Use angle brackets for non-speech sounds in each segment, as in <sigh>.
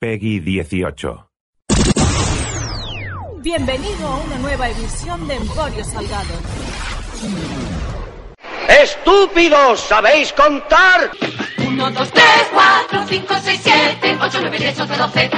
Peggy 18. Bienvenido a una nueva edición de Emporio Salgado. ¡Estúpidos! ¿Sabéis contar? 1, 2, 3, 4, 5, 6, 7, 8, 9, 10, 11, 12.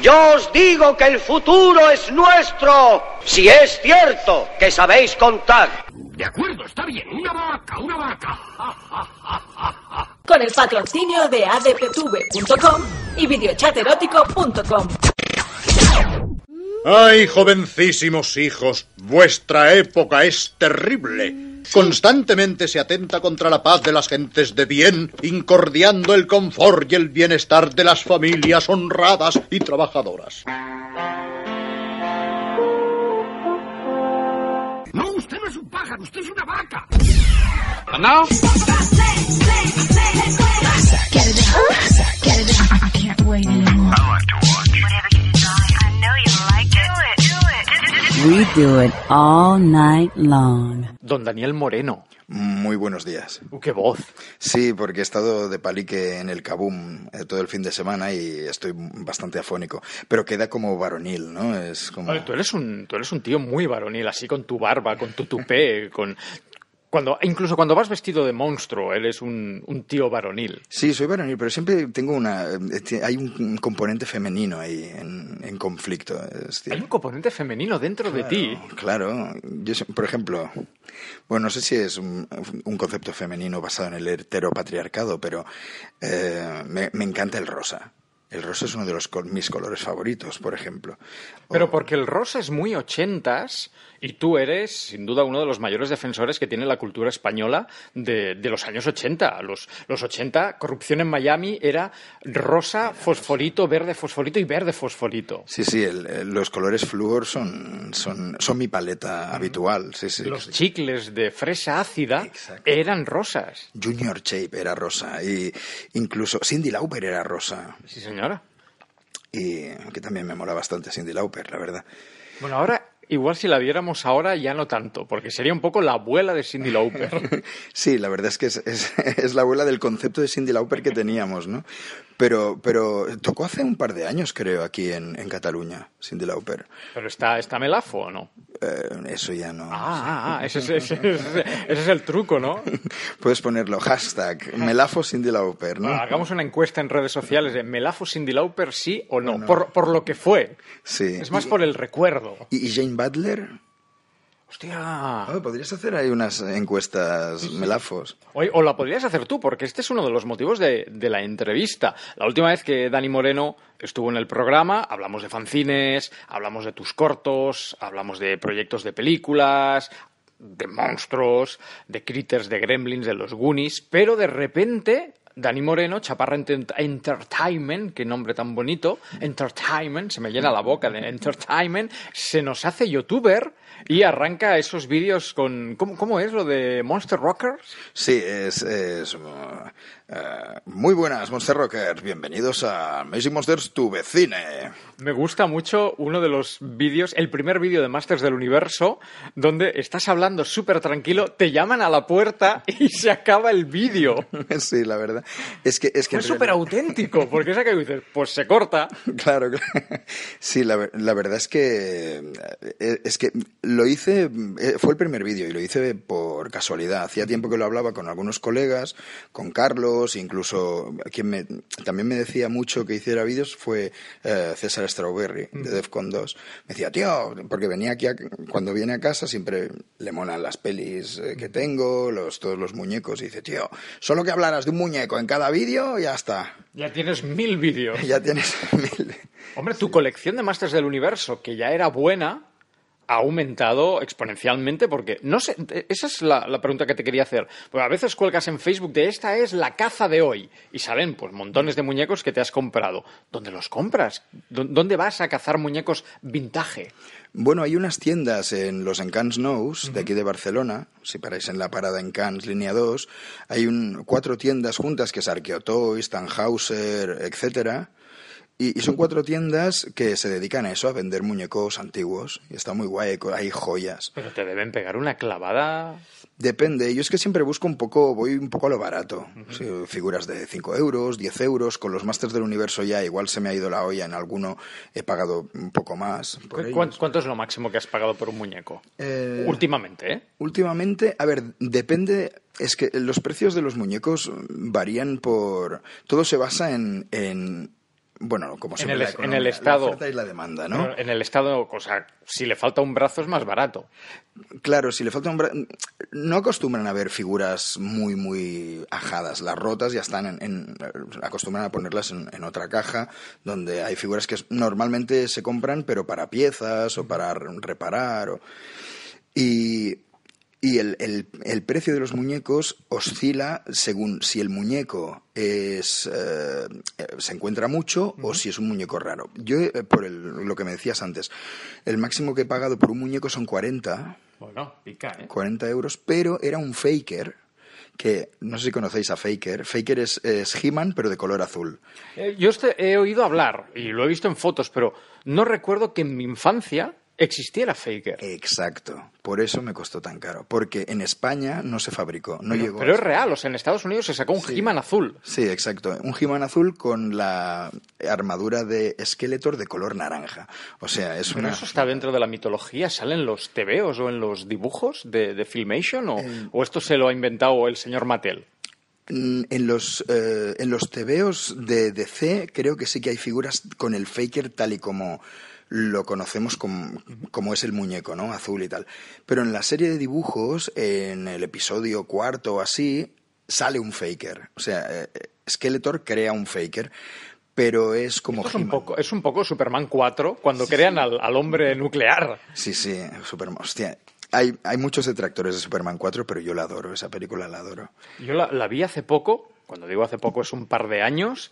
Yo os digo que el futuro es nuestro. Si es cierto que sabéis contar. De acuerdo, está bien. Una vaca, una vaca. <laughs> Con el patrocinio de adptv.com y videochaterótico.com. ¡Ay, jovencísimos hijos! Vuestra época es terrible. Constantemente se atenta contra la paz de las gentes de bien, incordiando el confort y el bienestar de las familias honradas y trabajadoras. No, usted no es un pájaro, usted es una vaca. We do it all night long. Don Daniel Moreno. Muy buenos días. Uh, ¡Qué voz! Sí, porque he estado de palique en el Kabum eh, todo el fin de semana y estoy bastante afónico. Pero queda como varonil, ¿no? Es como... Oye, tú, eres un, tú eres un tío muy varonil, así con tu barba, con tu tupé, <laughs> con... Cuando, incluso cuando vas vestido de monstruo, eres un, un tío varonil. Sí, soy varonil, pero siempre tengo una... eh, Hay un componente femenino ahí en, en conflicto. Es Hay un componente femenino dentro de ti. Claro, yo, por ejemplo, bueno, no sé si es un, un concepto femenino basado en el heteropatriarcado, pero eh, me, me encanta el rosa. El rosa es uno de los mis colores favoritos, por ejemplo. Pero porque el rosa es muy ochentas y tú eres, sin duda, uno de los mayores defensores que tiene la cultura española de, de los años 80. Los, los 80, corrupción en Miami era rosa, fosforito, verde, fosforito y verde, fosforito. Sí, sí, el- el- los colores flúor son, son, son mi paleta habitual. Sí, sí. Los chicles de fresa ácida eran rosas. Junior Shape era rosa y incluso Cindy Lauper era rosa. Sí, señora. Y que también me mola bastante Cindy Lauper, la verdad. Bueno, ahora, igual si la viéramos ahora, ya no tanto, porque sería un poco la abuela de Cindy Lauper. <laughs> Sí, la verdad es que es, es- es la abuela del concepto de Cindy Lauper que teníamos, ¿no? Pero, pero tocó hace un par de años, creo, aquí en, en Cataluña, Cindy Lauper. Pero está, está Melafo, ¿o no? Eh, eso ya no. Ah, ah, ah, ese, es- ese es- ese es el truco, ¿no? <laughs> Puedes ponerlo, hashtag, Melafo Cindy Lauper, ¿no? Bueno, hagamos una encuesta en redes sociales de ¿Melafo Cindy Lauper sí o no? Por, por lo que fue. Sí. Es más por el recuerdo. ¿Y, y Jane Butler? Hostia. Podrías hacer ahí unas encuestas melafos. Oye, o la podrías hacer tú, porque este es uno de los motivos de, de la entrevista. La última vez que Dani Moreno estuvo en el programa, hablamos de fanzines, hablamos de tus cortos, hablamos de proyectos de películas, de monstruos, de critters, de gremlins, de los Goonies, pero de repente Dani Moreno, Chaparra Ent- Entertainment, qué nombre tan bonito, Entertainment, se me llena la boca de Entertainment, se nos hace youtuber y arranca esos vídeos con... ¿Cómo, cómo es lo de Monster Rockers? Sí, es, eh, muy buenas, Monster Rockers. Bienvenidos a Amazing Monsters, tu vecine. Me gusta mucho uno de los vídeos, el primer vídeo de Masters del Universo, donde estás hablando súper tranquilo, te llaman a la puerta <laughs> y se acaba el vídeo. <laughs> Sí, la verdad. Es que es que súper realidad- auténtico, porque es que dices, pues se corta. <laughs> Claro, claro. Sí, la, la verdad es que eh, es que lo hice, eh, fue el primer vídeo y lo hice por casualidad. Hacía tiempo que lo hablaba con algunos colegas, con Carlos, incluso quien me, también me decía mucho que hiciera vídeos fue eh, César Strawberry de Defcon 2. Me decía, tío, porque venía aquí, a- cuando viene a casa siempre le molan las pelis eh, que tengo, los, todos los muñecos, y dice, tío, solo que hablaras de un muñeco en cada vídeo, ya está. Ya tienes mil vídeos. <laughs> Ya tienes mil. Hombre, tu colección de Masters del Universo, que ya era buena, ha aumentado exponencialmente porque no sé, esa es la, la pregunta que te quería hacer. Porque a veces cuelgas en Facebook de esta es la caza de hoy y salen pues montones de muñecos que te has comprado. ¿Dónde los compras? ¿Dó- ¿Dónde vas a cazar muñecos vintage? Bueno, hay unas tiendas en los Encants Nous, de aquí de Barcelona, si paráis en la parada Encants, línea 2, hay un, cuatro tiendas juntas, que es Arqueotoys, Tannhauser, etcétera, y, y son cuatro tiendas que se dedican a eso, a vender muñecos antiguos, y está muy guay, hay joyas. Pero te deben pegar una clavada. Depende, yo es que siempre busco un poco, voy un poco a lo barato. Sí, figuras de 5 euros, 10 euros, con los Masters del Universo ya igual se me ha ido la olla, en alguno he pagado un poco más. por ¿Cu- ellos. ¿Cuánto, cuánto es lo máximo que has pagado por un muñeco? Eh, Últimamente, ¿eh? Últimamente, a ver, depende, es que los precios de los muñecos varían por... Todo se basa en... en bueno, como En siempre el, la es- en el estado. La oferta y la demanda, ¿no? En el estado, o sea, si le falta un brazo es más barato. Claro, si le falta un bra- No acostumbran a ver figuras muy, muy ajadas. Las rotas ya están en... en- acostumbran a ponerlas en, en otra caja, donde hay figuras que normalmente se compran, pero para piezas o para re- reparar. o- Y, y el, el- el precio de los muñecos oscila según si el muñeco es, eh, eh, se encuentra mucho o si es un muñeco raro. Yo, eh, por el- lo que me decías antes, el máximo que he pagado por un muñeco son 40, Bueno, pica, ¿eh? 40 euros, pero era un Faker, que no sé si conocéis a Faker. Faker es, es He-Man, pero de color azul. Eh, Yo este- he oído hablar y lo he visto en fotos, pero no recuerdo que en mi infancia existiera Faker. Exacto, por eso me costó tan caro, porque en España no se fabricó, no pero, llegó. pero es real, o sea, en Estados Unidos se sacó un He-Man azul. Sí, exacto. Un He-Man azul con la armadura de Skeletor de color naranja. O sea, es Pero una... eso está dentro de la mitología, ¿sale en los tebeos o en los dibujos de, de Filmation? O, o esto se lo ha inventado el señor Mattel? Mm, En los, eh, en los tebeos de DC creo que sí que hay figuras con el Faker tal y como lo conocemos como, como es el muñeco, ¿no? Azul y tal. Pero en la serie de dibujos, en el episodio cuarto o así, sale un Faker. O sea, eh, Skeletor crea un Faker, pero es como... Es un poco, es un poco Superman 4 cuando crean al, al hombre nuclear. Sí, sí, Superman. Hostia, hay, hay muchos detractores de Superman 4, pero yo la adoro, esa película la adoro. Yo la, la vi hace poco, cuando digo hace poco es un par de años,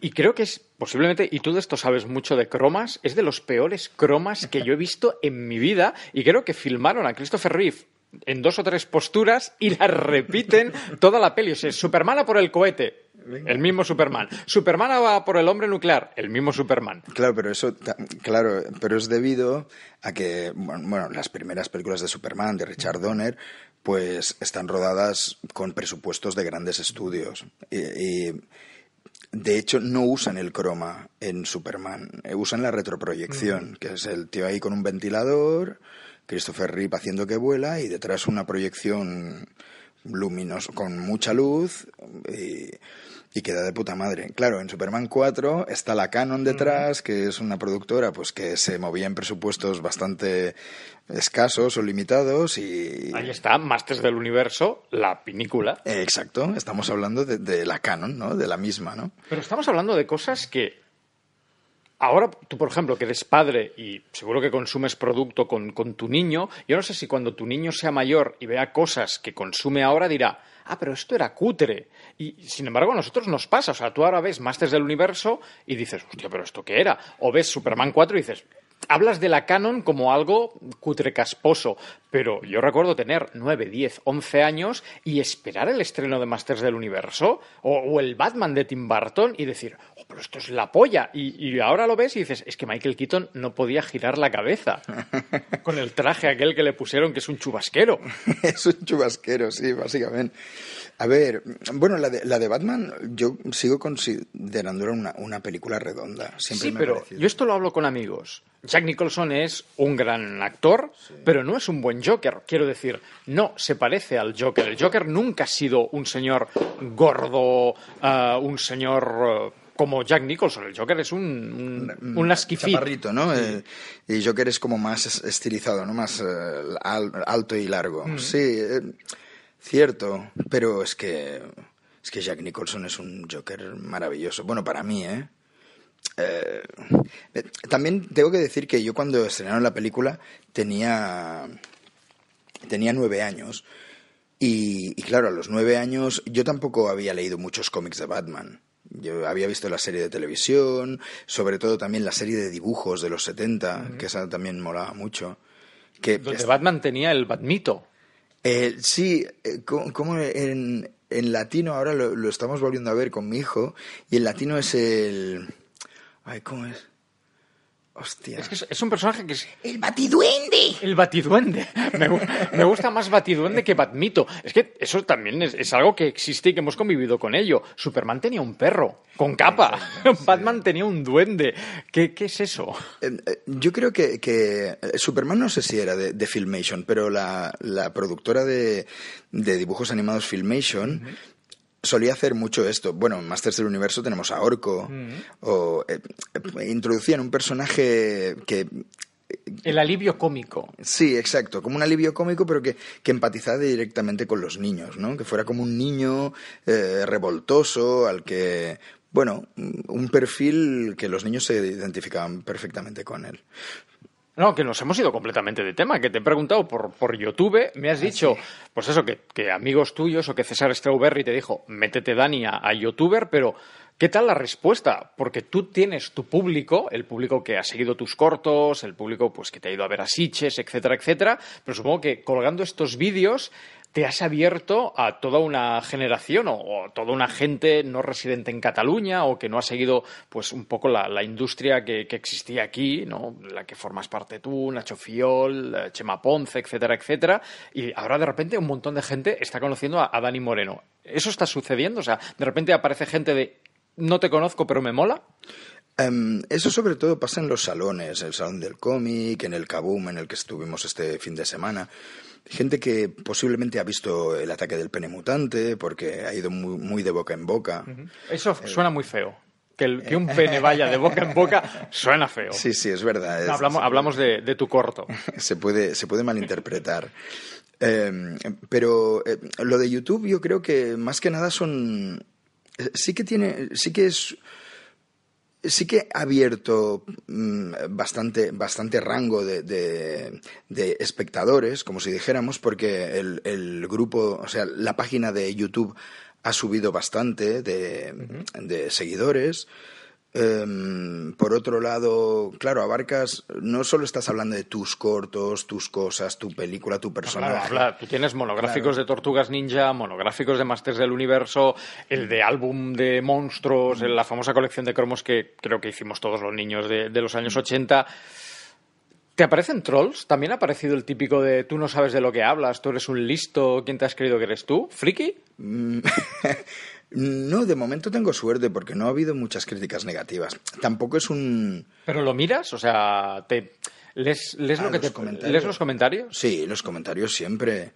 y creo que es posiblemente, y tú de esto sabes mucho de cromas, es de los peores cromas que yo he visto en mi vida, y creo que filmaron a Christopher Reeve en dos o tres posturas y la repiten toda la peli. O sea, Superman a por el cohete, el mismo Superman. Superman va por el hombre nuclear, el mismo Superman. Claro, pero eso, claro, pero es debido a que, bueno, bueno, las primeras películas de Superman, de Richard Donner, pues están rodadas con presupuestos de grandes estudios. Y, y, de hecho, no usan el croma en Superman, eh, usan la retroproyección, que es el tío ahí con un ventilador, Christopher Reeve haciendo que vuela y detrás una proyección luminosa, con mucha luz y, y queda de puta madre. Claro, en Superman 4 está la Canon detrás, que es una productora pues que se movía en presupuestos bastante escasos o limitados y... Ahí está, Masters del Universo, la pinícula. Exacto, estamos hablando de, de la Canon, ¿no? De la misma, ¿no? Pero estamos hablando de cosas que ahora tú, por ejemplo, que eres padre y seguro que consumes producto con, con tu niño, yo no sé si cuando tu niño sea mayor y vea cosas que consume ahora dirá, ah, pero esto era cutre. Y sin embargo a nosotros nos pasa, o sea, tú ahora ves Masters del Universo y dices, hostia, pero esto qué era. O ves Superman 4 y dices, hablas de la canon como algo cutre casposo, pero yo recuerdo tener 9, 10, 11 años y esperar el estreno de Masters del Universo o, o el Batman de Tim Burton y decir, oh, pero esto es la polla. Y, y ahora lo ves y dices, es que Michael Keaton no podía girar la cabeza <laughs> con el traje aquel que le pusieron que es un chubasquero. <laughs> es un chubasquero, sí, básicamente. A ver, bueno, la de, la de Batman yo sigo considerándola una, una película redonda. Siempre Sí, me pero yo esto lo hablo con amigos. Jack Nicholson es un gran actor, pero no es un buen Joker. Quiero decir, no se parece al Joker. El Joker nunca ha sido un señor gordo, ah, un señor eh, como Jack Nicholson. El Joker es un, un, un. Chaparrito, ¿no? Eh, y Joker es como más es- estilizado, ¿no? Más eh, al- alto y largo. Mm. Sí, eh, cierto, pero es que es que Jack Nicholson es un Joker maravilloso. Bueno, para mí, ¿eh? eh, también tengo que decir que yo cuando estrenaron la película tenía, tenía nueve años. Y, y claro, a los nueve años yo tampoco había leído muchos cómics de Batman. Yo había visto la serie de televisión, sobre todo también la serie de dibujos de los 70, que esa también molaba mucho. Que Donde Batman tenía el Batmito. Eh, sí, eh, co- como en, en latino ahora lo, lo estamos volviendo a ver con mi hijo, y en latino es el... Ay, ¿cómo es? Hostia. Es que es, es un personaje que es... ¡El batiduende! El batiduende. <laughs> Me, gu- me gusta más batiduende que batmito. Es que eso también es, es algo que existe y que hemos convivido con ello. Superman tenía un perro con capa. <laughs> Batman tenía un duende. ¿Qué, qué es eso? Eh, eh, Yo creo que, que eh, Superman no sé si era de, de Filmation, pero la, la productora de, de dibujos animados Filmation solía hacer mucho esto. Bueno, en Masters del Universo tenemos a Orco, o eh, eh, introducían un personaje que El alivio cómico. Sí, exacto, como un alivio cómico, pero que, que empatizara directamente con los niños, ¿no? Que fuera como un niño eh, revoltoso, al que, bueno, un perfil que los niños se identificaban perfectamente con él. No, que nos hemos ido completamente de tema, que te he preguntado por, por YouTube, me has dicho, pues eso, que, que amigos tuyos o que César Strawberry te dijo, métete Dani a, a YouTuber, pero ¿qué tal la respuesta? Porque tú tienes tu público, el público que ha seguido tus cortos, el público pues que te ha ido a ver a Siches, etcétera, etcétera, pero supongo que colgando estos vídeos te has abierto a toda una generación o, o toda una gente no residente en Cataluña o que no ha seguido pues un poco la, la industria que, que existía aquí, ¿no? La que formas parte tú, Nacho Fiol, eh, Chema Ponce, etcétera, etcétera. Y ahora de repente un montón de gente está conociendo a, Dani Moreno. ¿Eso está sucediendo? O sea, de repente aparece gente de no te conozco pero me mola. Em, eso sobre todo pasa en los salones, el salón del cómic, en el Kaboom en el que estuvimos este fin de semana. Gente que posiblemente ha visto el ataque del pene mutante porque ha ido muy, muy de boca en boca. Eso suena muy feo. Que, el- que un pene vaya de boca en boca suena feo. Sí, sí, es verdad. Es- hablamos hablamos de, de tu corto. <laughs> se puede, se puede malinterpretar. Eh, pero eh, lo de YouTube yo creo que más que nada son... eh, Sí que tiene... Sí que es... Sí que ha abierto mm, bastante, bastante rango de, de- de espectadores, como si dijéramos, porque el, el grupo, o sea, la página de YouTube ha subido bastante de, de seguidores. Em, por otro lado, claro, abarcas, no solo estás hablando de tus cortos, tus cosas, tu película, tu personaje. Claro, habla- tú tienes monográficos de Tortugas Ninja, monográficos de Masters del Universo, el de álbum de monstruos, la famosa colección de cromos que creo que hicimos todos los niños de, de los años 80. ¿Te aparecen trolls? ¿También ha aparecido el típico de tú no sabes de lo que hablas, tú eres un listo, ¿quién te has creído que eres tú? ¿Friki? <laughs> No, de momento tengo suerte porque no ha habido muchas críticas negativas. Tampoco es un... ¿Pero lo miras? O sea, te... ¿lees, lees Ah, lo que los te... comentarios. ¿lees los comentarios? Sí, los comentarios siempre.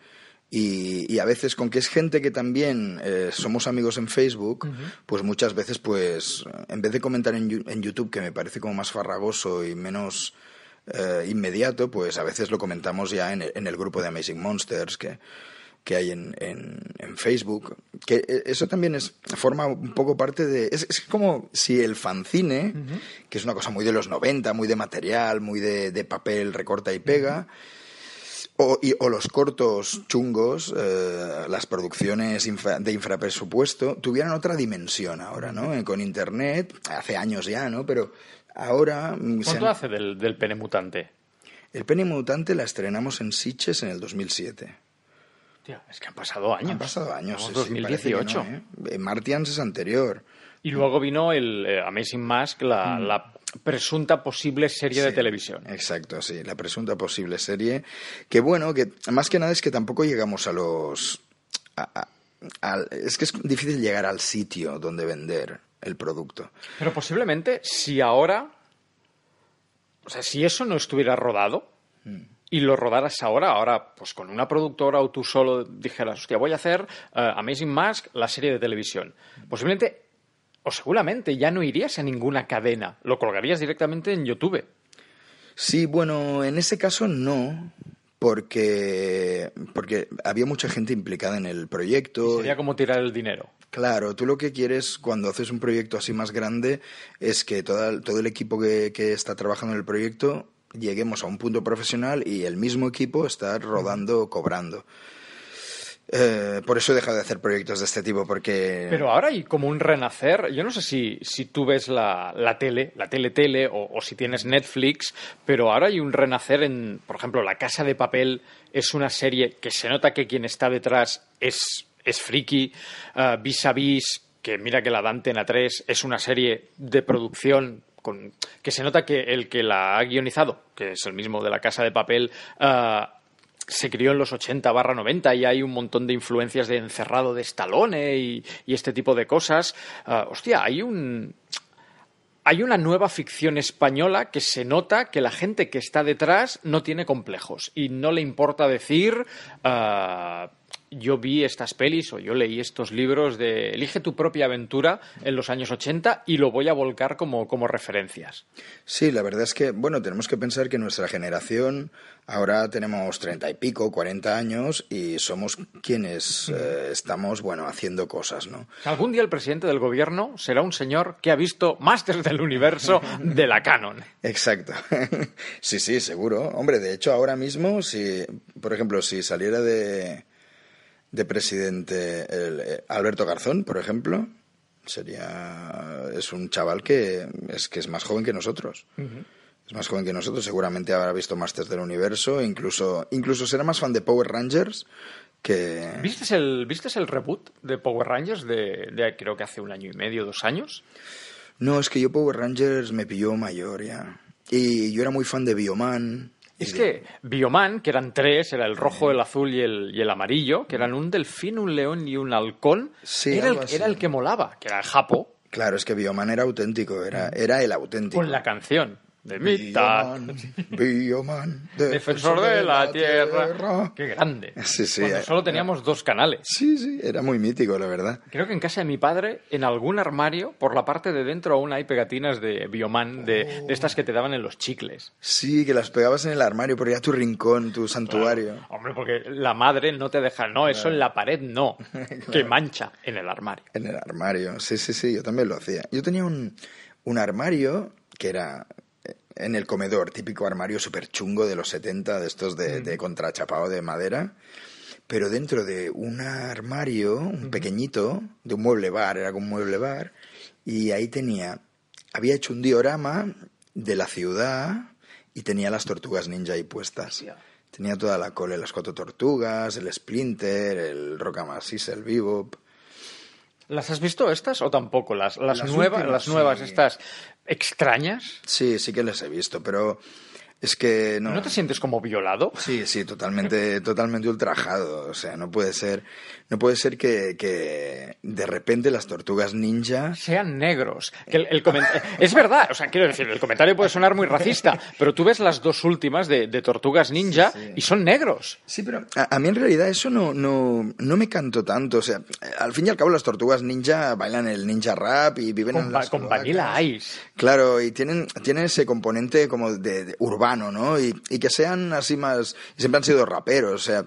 Y, y a veces con que es gente que también eh, somos amigos en Facebook, pues muchas veces, pues, en vez de comentar en YouTube, que me parece como más farragoso y menos eh, inmediato, pues a veces lo comentamos ya en el, en el grupo de Amazing Monsters que, que hay en, en, en Facebook. Que eh, eso también es forma un poco parte de... Es, es como si el fanzine, que es una cosa muy de los 90, muy de material, muy de, de papel, recorta y pega, o, y- o los cortos chungos, eh, las producciones infra- de infrapresupuesto, tuvieran otra dimensión ahora, ¿no? Con Internet, hace años ya, ¿no? Pero ahora... mm, ¿Cuánto han- hace del, del pene mutante? El Penny Mutante la estrenamos en Sitges en el 2007. Tío, es que han pasado años. Han pasado años. Sí, sí, parece que 2018. no, ¿eh? Martians es anterior. Y luego vino el eh, Amazing Mask, la, la presunta posible serie de Sí, televisión. Exacto, sí, la presunta posible serie. Que bueno, que más que nada es que tampoco llegamos a los... a- a- al- es que es difícil llegar al sitio donde vender el producto. Pero posiblemente, si ahora. O sea, si eso no estuviera rodado y lo rodaras ahora, ahora, pues con una productora o tú solo dijeras, hostia, voy a hacer eh, Amazing Mask, la serie de televisión. Posiblemente, o seguramente, ya no irías a ninguna cadena. Lo colgarías directamente en YouTube. Sí, bueno, en ese caso no, porque, porque había mucha gente implicada en el proyecto. Sería como tirar el dinero. Claro, tú lo que quieres cuando haces un proyecto así más grande es que toda- todo el equipo que, que está trabajando en el proyecto lleguemos a un punto profesional y el mismo equipo está rodando, cobrando. Eh, por eso he dejado de hacer proyectos de este tipo, porque... Pero ahora hay como un renacer. Yo no sé si, si tú ves la, la tele, la tele-tele, o, o si tienes Netflix, pero ahora hay un renacer en, por ejemplo, La Casa de Papel es una serie que se nota que quien está detrás es, es friki. Uh, Vis a Vis, que mira que la da Antena 3, es una serie de producción con, que se nota que el que la ha guionizado, que es el mismo de La Casa de Papel, uh, se crió en los 80 barra 90 y hay un montón de influencias de encerrado de Stallone y, este tipo de cosas. Uh, hostia, hay un. Hay una nueva ficción española que se nota que la gente que está detrás no tiene complejos y no le importa decir uh, yo vi estas pelis o yo leí estos libros de Elige tu propia aventura en los años 80 y lo voy a volcar como, como referencias. Sí, la verdad es que, bueno, tenemos que pensar que nuestra generación ahora tenemos treinta y pico, cuarenta años y somos quienes eh, estamos, bueno, haciendo cosas, ¿no? Algún día el presidente del gobierno será un señor que ha visto Masters del Universo <laughs> de la Canon. Exacto. <laughs> sí, sí, seguro. Hombre, de hecho, ahora mismo, si, por ejemplo, si saliera de, de presidente el, eh, Alberto Garzón, por ejemplo, sería es un chaval que es que es más joven que nosotros. Uh -huh. Es más joven que nosotros, seguramente habrá visto Masters del Universo, incluso incluso será más fan de Power Rangers que ¿Viste el viste el reboot de Power Rangers de, de creo que hace un año y medio, dos años? No, es que yo Power Rangers me pilló mayor ya. Y yo era muy fan de Bioman. Es que Bioman, que eran tres, era el rojo, el azul y el, y el amarillo, que eran un delfín, un león y un halcón, sí, era, el, era, el, que molaba, que era el Japo. Claro, es que Bioman era auténtico, era, era el auténtico. Con la canción. De mitad. Bioman, <laughs> defensor de la tierra. tierra. Qué grande. Sí, sí. Cuando solo teníamos dos canales. Sí, sí, era muy mítico, la verdad. Creo que en casa de mi padre, en algún armario, por la parte de dentro aún hay pegatinas de Bioman, de, Oh. de estas que te daban en los chicles. Sí, que las pegabas en el armario, porque era tu rincón, tu santuario. Claro. Hombre, porque la madre no te deja, no, eso en la pared no, <laughs> claro. que mancha en el armario. En el armario, sí, sí, sí, yo también lo hacía. Yo tenía un, un armario que era en el comedor, típico armario súper chungo de los 70, de estos de, mm. de, contrachapado de madera, pero dentro de un armario, un pequeñito, de un mueble bar, era como un mueble bar, y ahí tenía, había hecho un diorama de la ciudad y tenía las tortugas ninja ahí puestas. Tenía toda la cole, las cuatro tortugas, el Splinter, el Rocamasis, el Bebop. ¿Las has visto estas o tampoco? Las, las, las nuevas, últimas, las nuevas, sí. estas extrañas. Sí, sí que las he visto, pero es que no. ¿No te sientes como violado? Sí, sí, totalmente, <laughs> totalmente ultrajado. O sea, no puede ser, no puede ser que, que de repente las tortugas ninja sean negros. Que el, el es verdad, o sea, quiero decir, el comentario puede sonar muy racista, pero tú ves las dos últimas de, de tortugas ninja sí, sí. y son negros. Sí, pero a, a, mí en realidad eso no, no, no me canto tanto. O sea, al fin y al cabo las tortugas ninja bailan el ninja rap y viven con, en las con Vanilla Ice. Claro, y tienen, tienen ese componente como de, de urbano ¿no? Y, que sean así más... Siempre han sido raperos, o sea,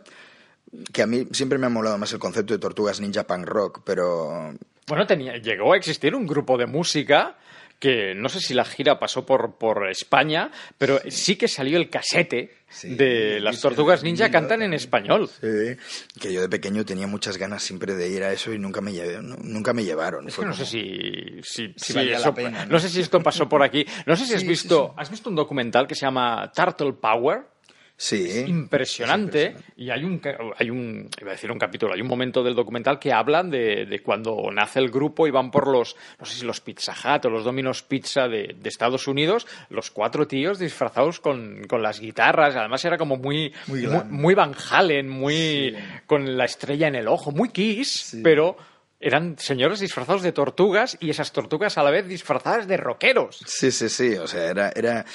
que a mí siempre me ha molado más el concepto de tortugas ninja punk rock, pero... Bueno, tenía, llegó a existir un grupo de música que no sé si la gira pasó por, por España, pero sí que salió el casete sí, de las tortugas ninja cantan en español. Sí, que yo de pequeño tenía muchas ganas siempre de ir a eso y nunca me, llevé, nunca me llevaron. Es que no como... sé si, si, si, si eso, pena, ¿no? ¿no? sé si esto pasó por aquí. No sé si has visto, ¿has visto un documental que se llama Turtle Power? Sí. Es impresionante, es impresionante. Y hay un, hay un, iba a decir un capítulo, hay un momento del documental que hablan de, de, cuando nace el grupo y van por los, no sé si los Pizza Hut o los Domino's Pizza de, de Estados Unidos, los cuatro tíos disfrazados con, con las guitarras. Además era como muy, muy, muy, muy, Van Halen, muy, sí. con la estrella en el ojo, muy Kiss, sí. pero eran señores disfrazados de tortugas y esas tortugas a la vez disfrazadas de rockeros. Sí, sí, sí. O sea, era. era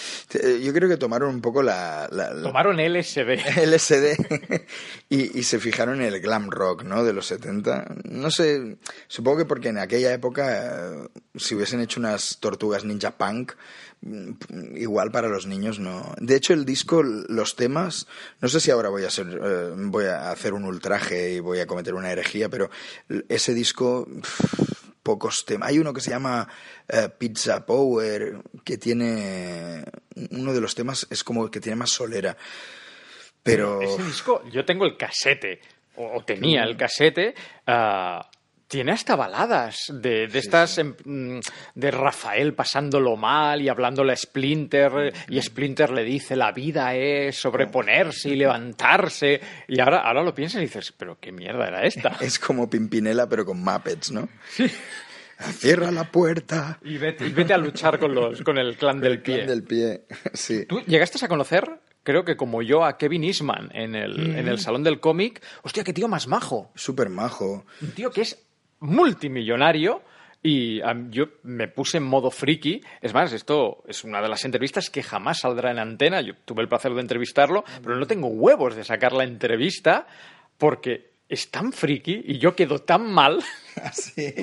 yo creo que tomaron un poco la. la, la... Tomaron LSD. LSD. <laughs> y, y, se fijaron en el glam rock, ¿no? De los 70. No sé. Supongo que porque en aquella época, si hubiesen hecho unas tortugas ninja punk, igual para los niños no. De hecho, el disco, los temas, no sé si ahora voy a ser, eh, voy a hacer un ultraje y voy a cometer una herejía, pero ese disco pff, pocos temas. Hay uno que se llama eh, Pizza Power, que tiene. Uno de los temas es como que tiene más solera. Pero. Ese disco, yo tengo el casete, o, o tenía el casete. ah, tiene hasta baladas de, de estas em, mm, de Rafael pasándolo mal y hablándole a Splinter y Splinter le dice la vida es sobreponerse y levantarse y ahora, ahora lo piensas y dices pero qué mierda era esta <laughs> Es como Pimpinela, pero con Muppets, ¿no? Cierra la puerta. y vete, y vete a luchar con los con el clan del pie Del pie. <laughs> Sí. ¿Tú llegaste a conocer creo que como yo a Kevin Eastman en el, en el salón del cómic hostia qué tío más majo Súper majo. un tío que es multimillonario y yo me puse en modo friki. Es más, esto es una de las entrevistas que jamás saldrá en antena. Yo tuve el placer de entrevistarlo, pero no tengo huevos de sacar la entrevista porque es tan friki y yo quedo tan mal. <laughs> Así.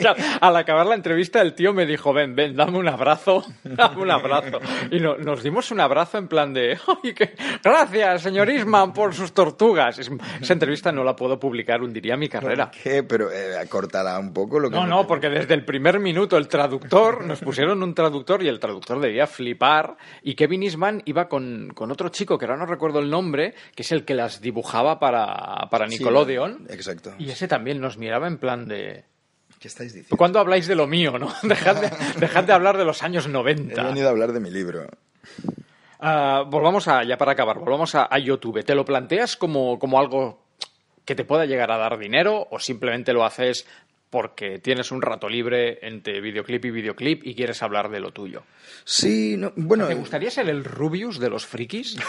Al acabar la entrevista, el tío me dijo: Ven, ven, dame un abrazo, <laughs> dame un abrazo. Y no- nos dimos un abrazo en plan de: "Ay, qué- Gracias, señor Isman, por sus tortugas. Es- esa entrevista no la puedo publicar, hundiría mi carrera. ¿Qué? Pero eh, cortará un poco lo que... No, no, porque desde el primer minuto el traductor, nos pusieron un traductor y el traductor debía flipar. Y Kevin Eastman iba con, con otro chico, que ahora no recuerdo el nombre, que es el que las dibujaba para, para Sí, Nickelodeon. Exacto. Y ese también nos miraba en plan de... ¿Qué estáis diciendo? ¿Cuándo habláis de lo mío, no? <laughs> Dejad de, <laughs> dejad de hablar de los años He 90. venido a hablar de mi libro. Ah, volvamos a, ya para acabar, volvamos a, a YouTube. ¿Te lo planteas como, como algo que te pueda llegar a dar dinero o simplemente lo haces porque tienes un rato libre entre videoclip y videoclip y quieres hablar de lo tuyo? Sí, no, bueno... ¿Te gustaría ser el Rubius de los frikis? <laughs>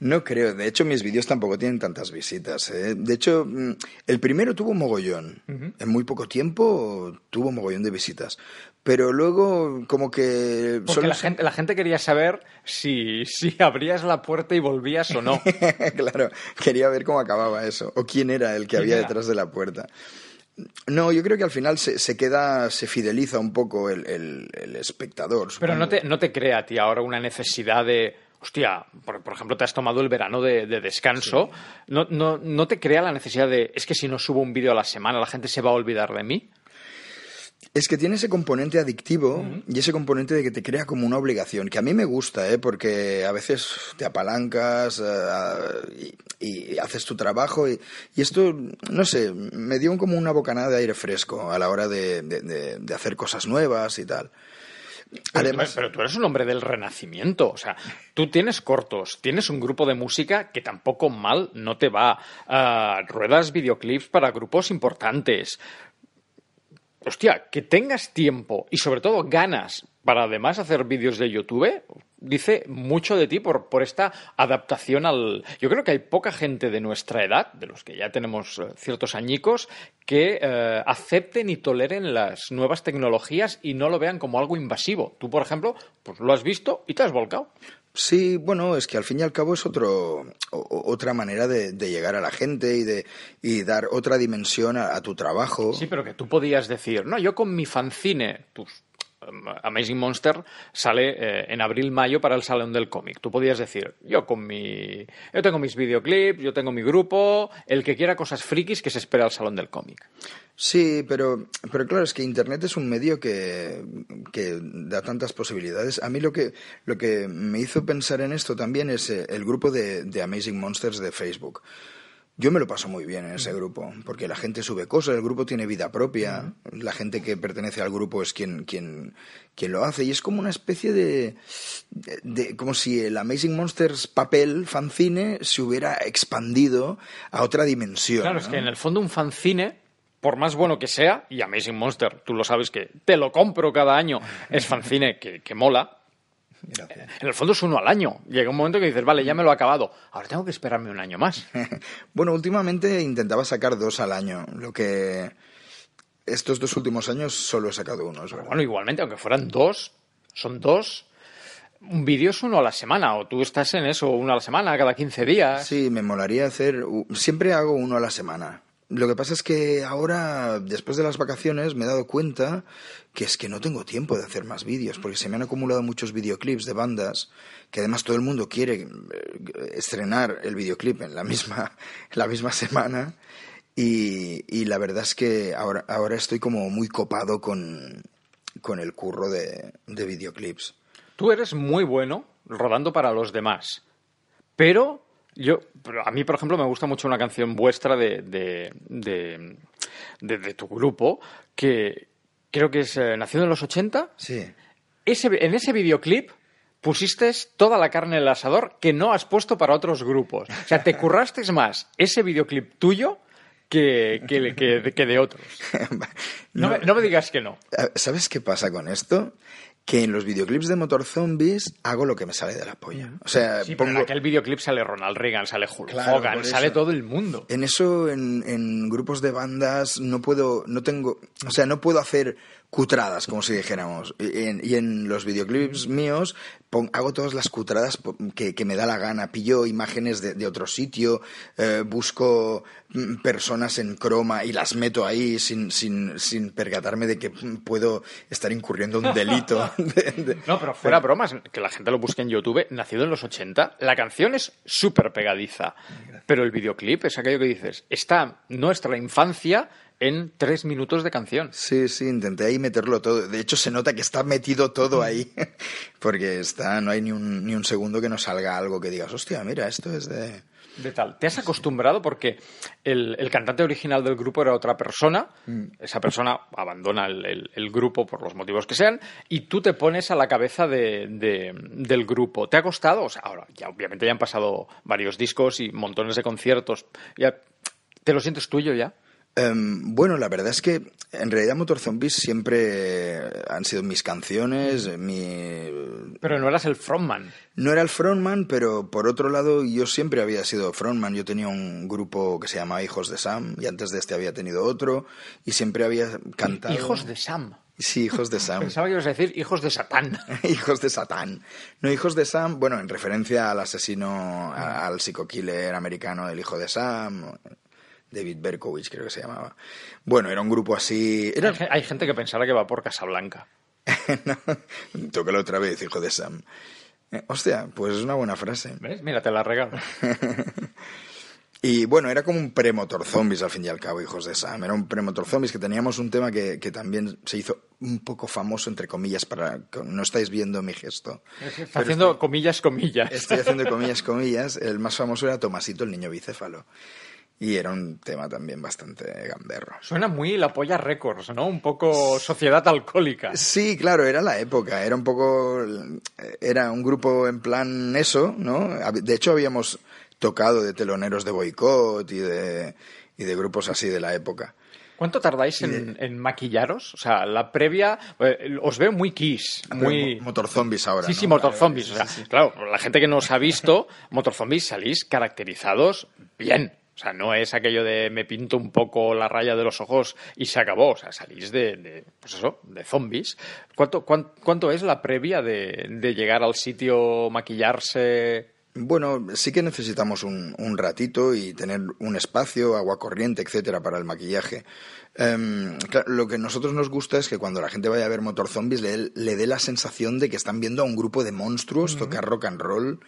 No creo. De hecho, mis vídeos tampoco tienen tantas visitas. ¿eh? De hecho, mm, el primero tuvo mogollón. En muy poco tiempo tuvo mogollón de visitas. Pero luego, como que... Porque solo la gente, la gente quería saber si, si abrías la puerta y volvías o no. <laughs> claro, quería ver cómo acababa eso. O quién era el que ¿Quién había era? detrás de la puerta. No, yo creo que al final se, se queda, se fideliza un poco el, el- el espectador. Pero no te, no te crea a ti ahora una necesidad de. Hostia, por, por ejemplo, te has tomado el verano de, de descanso. No, no, ¿No te crea la necesidad de. Es que si no subo un vídeo a la semana, la gente se va a olvidar de mí? Es que tiene ese componente adictivo y ese componente de que te crea como una obligación, que a mí me gusta, ¿eh? porque a veces te apalancas eh, y, y haces tu trabajo y, y esto, no sé, me dio como una bocanada de aire fresco a la hora de, de- de- de hacer cosas nuevas y tal. Pero, Además, tú, pero tú eres un hombre del renacimiento. O sea, tú tienes cortos, tienes un grupo de música que tampoco mal no te va. Ah, ruedas videoclips para grupos importantes. Hostia, que tengas tiempo y sobre todo ganas para además hacer vídeos de YouTube, dice mucho de ti por, por esta adaptación al... Yo creo que hay poca gente de nuestra edad, de los que ya tenemos eh, ciertos añicos, que eh, acepten y toleren las nuevas tecnologías y no lo vean como algo invasivo. Tú, por ejemplo, pues lo has visto y te has volcado. Sí, bueno, es que al fin y al cabo es otro, otra manera de, llegar a la gente y de y dar otra dimensión a, tu trabajo. Sí, pero que tú podías decir, no, yo con mi fanzine, tus Amazing Monster sale eh, en abril-mayo para el Salón del Cómic. Tú podías decir, yo con mi... Yo tengo mis videoclips, yo tengo mi grupo, el que quiera cosas frikis que se espera al Salón del Cómic. Sí, pero, pero claro, es que Internet es un medio que, que da tantas posibilidades. A mí lo que, lo que me hizo pensar en esto también es eh, el grupo de, de Amazing Monsters de Facebook. Yo me lo paso muy bien en ese grupo, porque la gente sube cosas, el grupo tiene vida propia, la gente que pertenece al grupo es quien, quien, quien lo hace, y es como una especie de, de, de- como si el Amazing Monsters papel, fanzine, se hubiera expandido a otra dimensión. Claro, es que en el fondo un fanzine, por más bueno que sea, y Amazing Monster, tú lo sabes que te lo compro cada año, es fanzine que, que mola. En el fondo es uno al año. Llega un momento que dices, vale, ya me lo he acabado. Ahora tengo que esperarme un año más. <laughs> Bueno, últimamente intentaba sacar dos al año, lo que estos dos últimos años solo he sacado uno. Pero bueno, igualmente, aunque fueran dos, son dos. Un vídeo es uno a la semana, o tú estás en eso, uno a la semana, cada 15 días. Sí, me molaría hacer. Siempre hago uno a la semana. Lo que pasa es que ahora, después de las vacaciones, me he dado cuenta que es que no tengo tiempo de hacer más vídeos, porque se me han acumulado muchos videoclips de bandas, que además todo el mundo quiere eh, estrenar el videoclip en la misma, en la misma semana. Y, la verdad es que ahora, ahora estoy como muy copado con, con el curro de, de videoclips. Tú eres muy bueno rodando para los demás, pero yo, a mí, por ejemplo, me gusta mucho una canción vuestra de, de, de, de- de tu grupo, que creo que es eh, Nacido en los 80. Sí. Ese, en ese videoclip pusiste toda la carne en el asador que no has puesto para otros grupos. O sea, te curraste más ese videoclip tuyo que, que, que- que de otros. <laughs> No, me, no me digas que no. ¿Sabes qué pasa con esto? Que en los videoclips de Motor Zombies hago lo que me sale de la polla. O sea, Sí, pero en pongo... aquel videoclip sale Ronald Reagan, sale Hulk Claro, Hogan, sale todo el mundo. En eso, en, en grupos de bandas, no puedo, no tengo, o sea, no puedo hacer cutradas, como si dijéramos. Y en, y en los videoclips míos pon- hago todas las cutradas que, que me da la gana. Pillo imágenes de, de otro sitio, eh, busco mm, personas en croma y las meto ahí sin, sin, sin percatarme de que mm, puedo estar incurriendo un delito. <laughs> <laughs> de- de- No, pero fuera bromas, que la gente lo busque en YouTube, nacido en los 80, la canción es súper pegadiza, pero el videoclip es aquello que dices, está nuestra infancia en tres minutos de canción. Sí, sí, intenté ahí meterlo todo. De hecho, se nota que está metido todo ahí. <laughs> Porque está, no hay ni un, ni un segundo que no salga algo que digas, hostia, mira, esto es de. De tal. ¿Te has acostumbrado? Porque el, el cantante original del grupo era otra persona. Esa persona abandona el, el- el grupo por los motivos que sean y tú te pones a la cabeza de- de- del grupo. ¿Te ha costado? O sea, ahora, ya obviamente ya han pasado varios discos y montones de conciertos. Ya, ¿Te lo sientes tuyo ya? Em, bueno, la verdad es que en realidad Motor Zombies siempre han sido mis canciones, mi... Pero no eras el frontman. No era el frontman, pero por otro lado yo siempre había sido frontman. Yo tenía un grupo que se llamaba Hijos de Sam y antes de este había tenido otro y siempre había cantado... Hijos de Sam. Sí, Hijos de Sam. <laughs> Pensaba que ibas a decir hijos de Satán. <laughs> hijos de Satán. No, hijos de Sam, bueno, en referencia al asesino, a- al psico-killer americano, el hijo de Sam, David Berkowitz creo que se llamaba. Bueno, era un grupo así... Era... Hay, ge- hay gente que pensará que va por Casablanca. <laughs> no, tócalo otra vez, hijo de Sam. Eh, hostia, pues es una buena frase. ¿Ves? Mira, te la regalo. <laughs> Y bueno, era como un pre-motor zombies al fin y al cabo, hijos de Sam. Era un pre-motor zombies que teníamos un tema que, que también se hizo un poco famoso, entre comillas, para... No estáis viendo mi gesto. Está haciendo comillas, comillas. Estoy haciendo <laughs> comillas, comillas. El más famoso era Tomasito, el niño bicéfalo. Y era un tema también bastante gamberro. Suena muy la polla Records, ¿no? Un poco sociedad alcohólica. Sí, claro, era la época. Era un poco. Era un grupo en plan eso, ¿no? De hecho, habíamos tocado de teloneros de boicot y de, y de grupos así de la época. ¿Cuánto tardáis en, en maquillaros? O sea, la previa. eh, os veo muy kiss, muy. Motor Zombies ahora. Sí, ¿no? sí, Motor Vale, Zombies. sí, o sea, sí, sí. claro, la gente que no os ha visto, Motor Zombies salís caracterizados bien. O sea, no es aquello de me pinto un poco la raya de los ojos y se acabó. O sea, salís de, de, pues eso, de zombies. ¿Cuánto, cuán- cuánto es la previa de, de llegar al sitio, maquillarse? Bueno, sí que necesitamos un, un ratito y tener un espacio, agua corriente, etcétera, para el maquillaje. Em, claro, lo que a nosotros nos gusta es que cuando la gente vaya a ver Motor Zombies le, le dé la sensación de que están viendo a un grupo de monstruos tocar rock and roll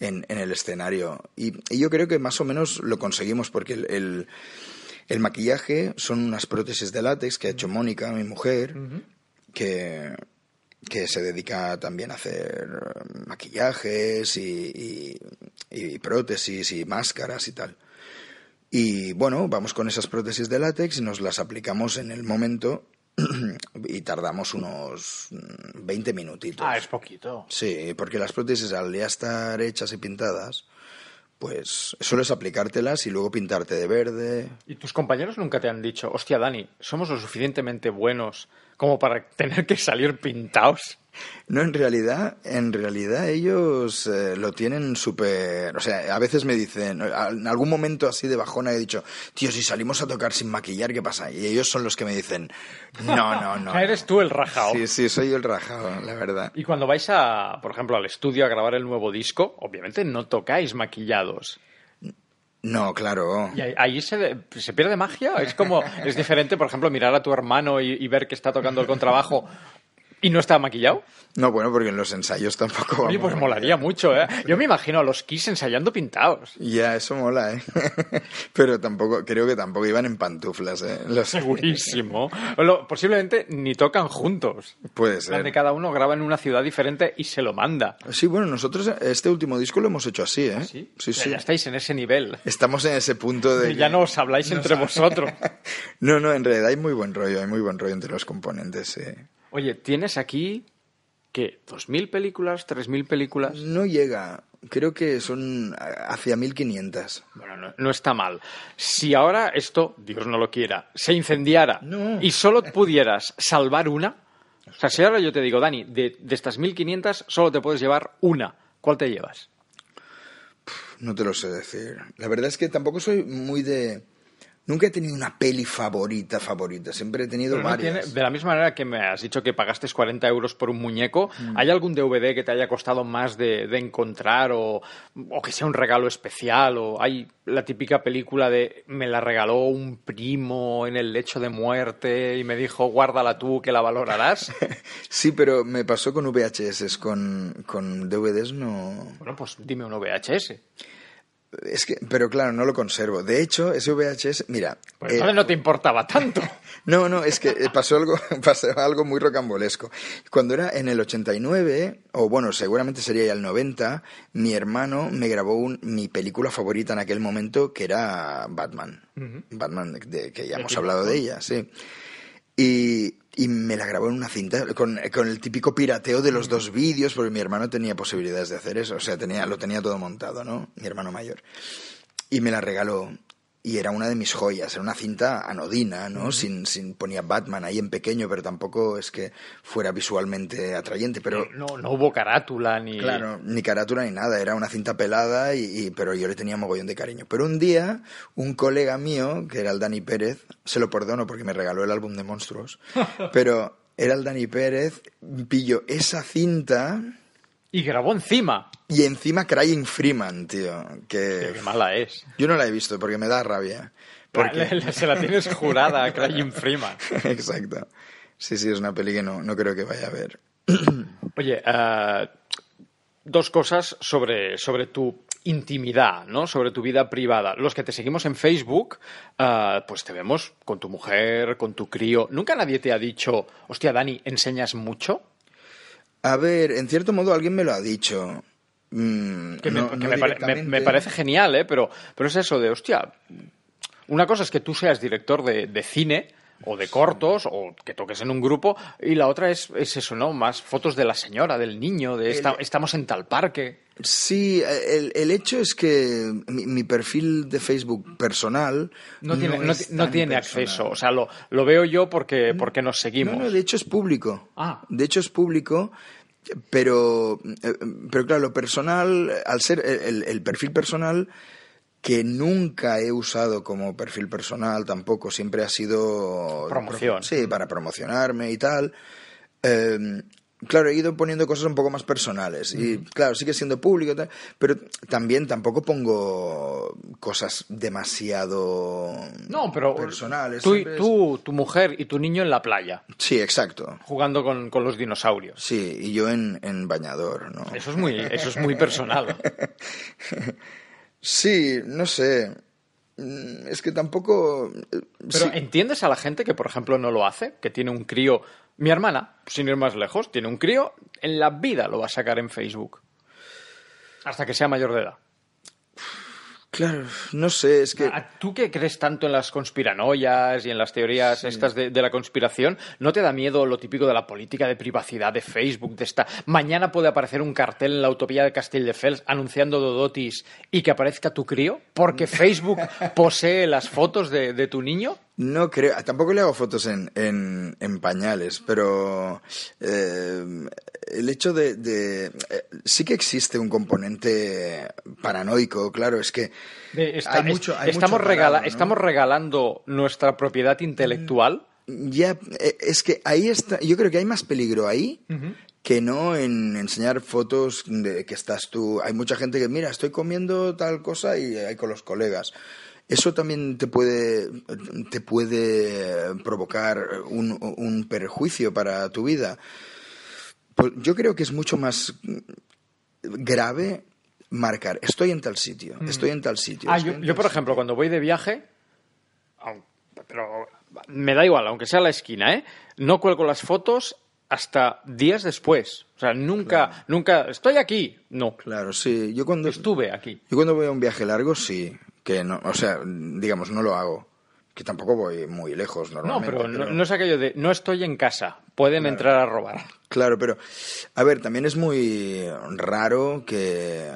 en, en el escenario. Y, y yo creo que más o menos lo conseguimos porque el, el- el maquillaje son unas prótesis de látex que ha hecho Mónica, mi mujer, que, que se dedica también a hacer eh, maquillajes y, y- y prótesis y máscaras y tal. Y bueno, vamos con esas prótesis de látex y nos las aplicamos en el momento <clears throat> y tardamos unos mm, 20 minutitos. Ah, es poquito. Sí, porque las prótesis al ya estar hechas y pintadas, pues solo es aplicártelas y luego pintarte de verde. ¿Y tus compañeros nunca te han dicho, hostia, Dani, somos lo suficientemente buenos como para tener que salir pintados? No, en realidad, en realidad ellos eh, lo tienen súper... O sea, a veces me dicen, en algún momento así de bajona he dicho, tío, si salimos a tocar sin maquillar, ¿qué pasa? Y ellos son los que me dicen, no, no, no. <laughs> Eres tú el rajao. Sí, sí, soy yo el rajado, la verdad. Y cuando vais a, por ejemplo, al estudio a grabar el nuevo disco, obviamente no tocáis maquillados. No, claro. Y ahí, se, se pierde magia. Es como, es diferente, por ejemplo, mirar a tu hermano y ver que está tocando el contrabajo ¿Y no está maquillado? No, bueno, porque en los ensayos tampoco Oye, pues molaría mucho, ¿eh? Yo me imagino a los Kiss ensayando pintados. Ya, eso mola, ¿eh? <laughs> Pero tampoco, creo que tampoco iban en pantuflas, ¿eh? Los- Segurísimo. Lo- posiblemente ni tocan juntos. Puede ser. cada uno graba en una ciudad diferente y se lo manda. Sí, bueno, nosotros este último disco lo hemos hecho así, ¿eh? ¿Sí? Sí, Ya- sí. Ya estáis en ese nivel. Estamos en ese punto de... Ya que- no os habláis entre vosotros. <laughs> No, no, en realidad hay muy buen rollo, hay muy buen rollo entre los componentes, sí. Oye, tienes aquí, ¿qué? ¿2.000 películas? ¿3.000 películas? No llega, creo que son hacia 1500. Bueno, no, no está mal. Si ahora esto, Dios no lo quiera, se incendiara No. y solo pudieras salvar una, o sea, si ahora yo te digo, Dani, de, de estas 1.500 solo te puedes llevar una, ¿cuál te llevas? No te lo sé decir. La verdad es que tampoco soy muy de... Nunca he tenido una peli favorita, favorita. Siempre he tenido no varias. tiene- de la misma manera que me has dicho que pagaste 40 euros por un muñeco, Mm. ¿hay algún DVD que te haya costado más de, de encontrar o, o que sea un regalo especial? ¿O hay la típica película de me la regaló un primo en el lecho de muerte y me dijo guárdala tú que la valorarás? <laughs> Sí, pero me pasó con VHS, con, con DVDs no... bueno, pues dime un VHS. Es que, pero claro, no lo conservo. De hecho, ese VHS, mira... Pues eh, no te importaba tanto. <laughs> No, no, es que eh, pasó algo, <laughs> pasó algo muy rocambolesco. Cuando era en el 89, o bueno, seguramente sería ya el 90, mi hermano me grabó un- mi película favorita en aquel momento, que era Batman. Batman, de, de- que ya hemos hablado de ella, sí. Y, y me la grabó en una cinta con, con el típico pirateo de los dos vídeos, porque mi hermano tenía posibilidades de hacer eso, o sea, tenía, lo tenía todo montado, ¿no? Mi hermano mayor. Y me la regaló. Y era una de mis joyas, era una cinta anodina, ¿no? sin, sin ponía Batman ahí en pequeño, pero tampoco es que fuera visualmente atrayente, pero No, no hubo carátula ni... Claro, ni carátula ni nada, era una cinta pelada, y, y- pero yo le tenía mogollón de cariño. Pero un día, un colega mío, que era el Dani Pérez, se lo perdono porque me regaló el álbum de Monstruos, <laughs> pero era el Dani Pérez, pilló esa cinta Y grabó encima. y encima Crying Freeman, tío, Qué que mala es. yo no la he visto porque me da rabia. Porque... Se la tienes jurada a Crying <laughs> Freeman. Exacto. Sí, sí, es una peli que no, no creo que vaya a ver. <clears throat> Oye, eh, dos cosas sobre, sobre tu intimidad, ¿no? Sobre tu vida privada. Los que te seguimos en Facebook, eh, pues te vemos con tu mujer, con tu crío. ¿Nunca nadie te ha dicho, hostia, Dani, ¿enseñas mucho? A ver, en cierto modo alguien me lo ha dicho. Mm, Que me, no- que no me pare- me- directamente. me parece genial, ¿eh? Pero, pero es eso de, hostia, una cosa es que tú seas director de, de cine o de cortos o que toques en un grupo y la otra es, es eso, ¿no? Más fotos de la señora, del niño, de esta- estamos en tal parque. Sí, el, el hecho es que mi, mi perfil de Facebook personal No tiene, no, no tan tiene acceso. O sea, lo, lo veo yo porque, porque nos seguimos. No, no, de hecho es público. Ah. De hecho es público, pero, eh, pero claro, lo personal, al ser el, el perfil personal, que nunca he usado como perfil personal tampoco, siempre ha sido... Promoción. Sí, para promocionarme y tal. Eh, claro, he ido poniendo cosas un poco más personales. Y claro, sigue siendo público, pero también tampoco pongo cosas demasiado No, pero personales. tú, tú, tu mujer y tu niño en la playa, Sí, exacto. jugando con, con los dinosaurios. Sí, y yo en, en bañador, ¿no? Eso es muy, eso es muy personal. <laughs> Sí, no sé. Mm, Es que tampoco... eh, Pero sí. ¿entiendes a la gente que, por ejemplo, no lo hace? Que tiene un crío. Mi hermana, sin ir más lejos, tiene un crío, en la vida lo va a sacar en Facebook. Hasta que sea mayor de edad. Claro, no sé, es que... ¿A- ¿Tú que crees tanto en las conspiranoias y en las teorías estas de, de la conspiración, no te da miedo lo típico de la política de privacidad de Facebook? De esta mañana puede aparecer un cartel en la autovía de Castelldefels anunciando Dodotis y que aparezca tu crío porque Facebook <laughs> posee las fotos de, de tu niño. No creo, tampoco le hago fotos en, en, en pañales, pero eh, el hecho de, de- eh, sí que existe un componente paranoico, claro, es que hay mucho, hay estamos, mucho regala- parado, ¿no? estamos regalando nuestra propiedad intelectual. Ya, eh, es que ahí está, yo creo que hay más peligro ahí que no en enseñar fotos de que estás tú. Hay mucha gente que, mira, estoy comiendo tal cosa y hay con los colegas. Eso también te puede, te puede provocar un, un perjuicio para tu vida. Pues yo creo que es mucho más mm, grave marcar, estoy en tal sitio, estoy en tal sitio. Ah, yo, por ejemplo, cuando voy de viaje, pero me da igual, aunque sea la esquina, ¿eh? No cuelgo las fotos hasta días después. O sea, nunca, nunca, estoy aquí. No, Claro, sí. Yo cuando, estuve aquí. yo cuando voy a un viaje largo, sí. Que no, o sea, digamos, no lo hago. Que tampoco voy muy lejos No, normalmente. pero no, no es aquello de no estoy en casa, pueden entrar a robar. Claro, pero a ver, también es muy raro que,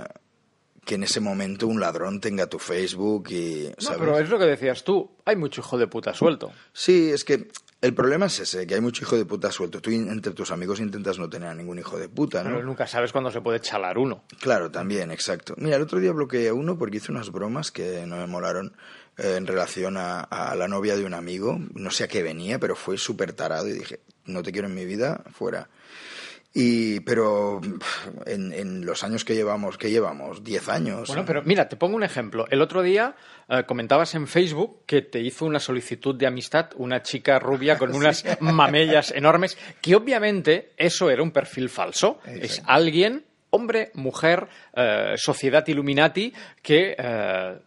que en ese momento un ladrón tenga tu Facebook y... No, ¿sabes? pero es lo que decías tú, hay mucho hijo de puta suelto. Sí, es que el problema es ese, que hay mucho hijo de puta suelto. Tú entre tus amigos intentas no tener a ningún hijo de puta, ¿no? Pero nunca sabes cuándo se puede chalar uno. Claro, también, exacto. Mira, el otro día bloqueé a uno porque hizo unas bromas que no me molaron eh, en relación a, a la novia de un amigo. No sé a qué venía, pero fue súper tarado y dije, no te quiero en mi vida, fuera. Y, pero en, en los años que llevamos, que llevamos, 10 años. Bueno, pero mira, te pongo un ejemplo. El otro día eh, comentabas en Facebook que te hizo una solicitud de amistad una chica rubia con <laughs> unas mamellas enormes, que obviamente eso era un perfil falso. Es alguien, hombre, mujer, eh, sociedad Illuminati, que eh,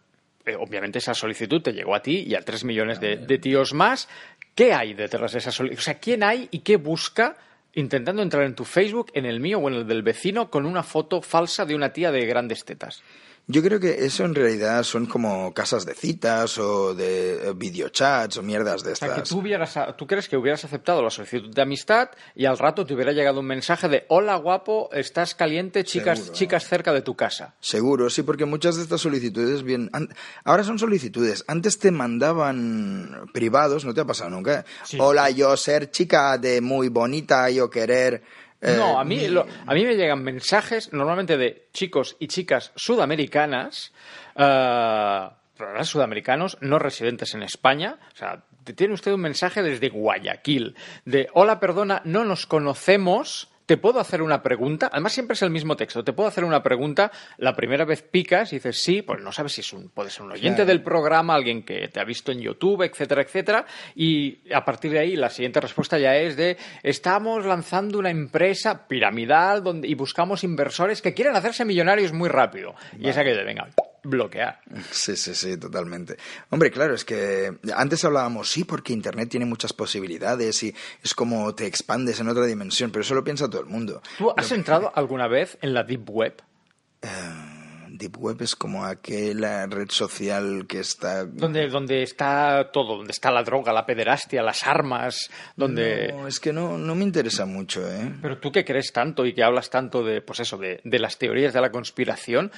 eh, obviamente esa solicitud te llegó a ti y a tres millones de, de tíos más. ¿Qué hay detrás de esa solicitud? O sea, ¿quién hay y qué busca? Intentando entrar en tu Facebook, en el mío o en el del vecino, con una foto falsa de una tía de grandes tetas. Yo creo que eso en realidad son como casas de citas o de eh, videochats o mierdas de O sea, estas. que tú, hubieras, tú crees que hubieras aceptado la solicitud de amistad y al rato te hubiera llegado un mensaje de hola guapo, estás caliente, chicas, Seguro. chicas cerca de tu casa. Seguro, sí, porque muchas de estas solicitudes bien. an- Ahora son solicitudes. Antes te mandaban privados, ¿no te ha pasado nunca? Sí. Hola, yo ser chica de muy bonita, yo querer. Eh, no, a mí, lo- a mí me llegan mensajes normalmente de chicos y chicas sudamericanas, ahora sudamericanos no residentes en España. O sea, tiene usted un mensaje desde Guayaquil de hola, perdona, no nos conocemos. ¿Te puedo hacer una pregunta? Además, siempre es el mismo texto. ¿Te puedo hacer una pregunta? La primera vez picas y dices sí, pues no sabes si es un, puede ser un oyente Claro. del programa, alguien que te ha visto en YouTube, etcétera, etcétera. Y a partir de ahí, la siguiente respuesta ya es de estamos lanzando una empresa piramidal donde, y buscamos inversores que quieren hacerse millonarios muy rápido. Y es aquello de, venga, bloquear. Sí, sí, sí, totalmente. Hombre, claro, es que antes hablábamos, sí, porque Internet tiene muchas posibilidades y es como te expandes en otra dimensión, pero eso lo piensa todo el mundo. ¿Tú has entrado alguna vez en la Deep Web? Deep Web es como aquella red social que está... Donde, donde está todo, donde está la droga, la pederastia, las armas, donde... No, es que no, no me interesa mucho, ¿eh? Pero tú que crees tanto y que hablas tanto de, pues eso, de, de las teorías de la conspiración,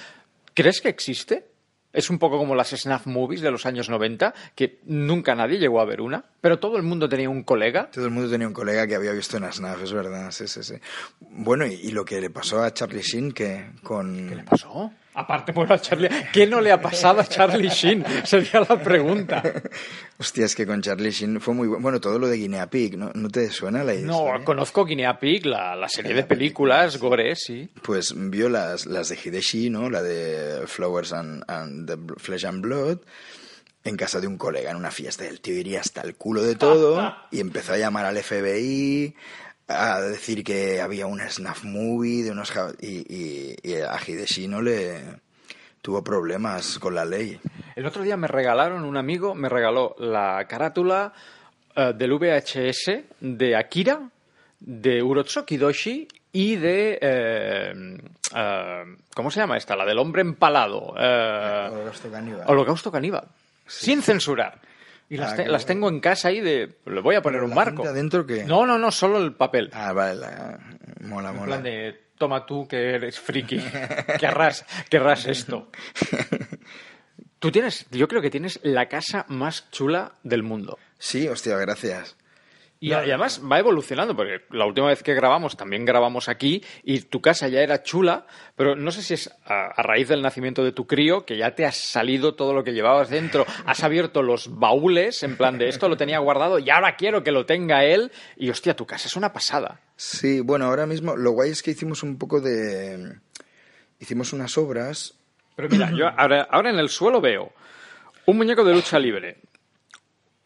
¿crees que existe? Es un poco como las snuff movies de los años 90, que nunca nadie llegó a ver una, pero todo el mundo tenía un colega. Todo el mundo tenía un colega que había visto en Asnaf, es verdad, sí, sí, sí. Bueno, y, y lo que le pasó a Charlie Sheen, que con... ¿Qué le pasó? Aparte, bueno, a Charlie, <laughs> ¿qué no le ha pasado a Charlie Sheen? Sería la pregunta. <laughs> Hostia, es que con Charlie Sheen fue muy bueno. Bueno, todo lo de Guinea Pig, ¿no, ¿No te suena la No, historia? conozco Guinea Pig, la, la serie de películas, Gore, sí. Pues vio las, las de Hideshi, ¿no? La de Flowers and, and the Flesh and Blood en casa de un colega en una fiesta. El tío iría hasta el culo de todo y empezó a llamar al FBI a decir que había una snuff movie de unos y, y, y a Hideshi no le tuvo problemas con la ley. El otro día me regalaron, un amigo me regaló la carátula eh, del VHS de Akira, de Urotsuki Doshi y de... eh, eh, ¿Cómo se llama esta? La del hombre empalado. eh, Holocausto caníbal. Holocausto caníbal. Sin censurar. Y las, Ah, te- las tengo en casa ahí de... Le voy a poner ¿Pero un marco. cinta dentro qué? No, no, no, solo el papel. Ah, vale, la- mola, En mola. plan de, toma tú que eres friki, querrás, querrás esto. <laughs> Tú tienes, yo creo que tienes la casa más chula del mundo. Sí, hostia, gracias. Y, además va evolucionando, porque la última vez que grabamos también grabamos aquí y tu casa ya era chula, pero no sé si es a, a raíz del nacimiento de tu crío que ya te has salido todo lo que llevabas dentro, has abierto los baúles en plan de esto lo tenía guardado y ahora quiero que lo tenga él y hostia, tu casa es una pasada. Sí, bueno, ahora mismo lo guay es que hicimos un poco de... Hicimos unas obras... Pero mira, yo ahora, ahora en el suelo veo un muñeco de lucha libre,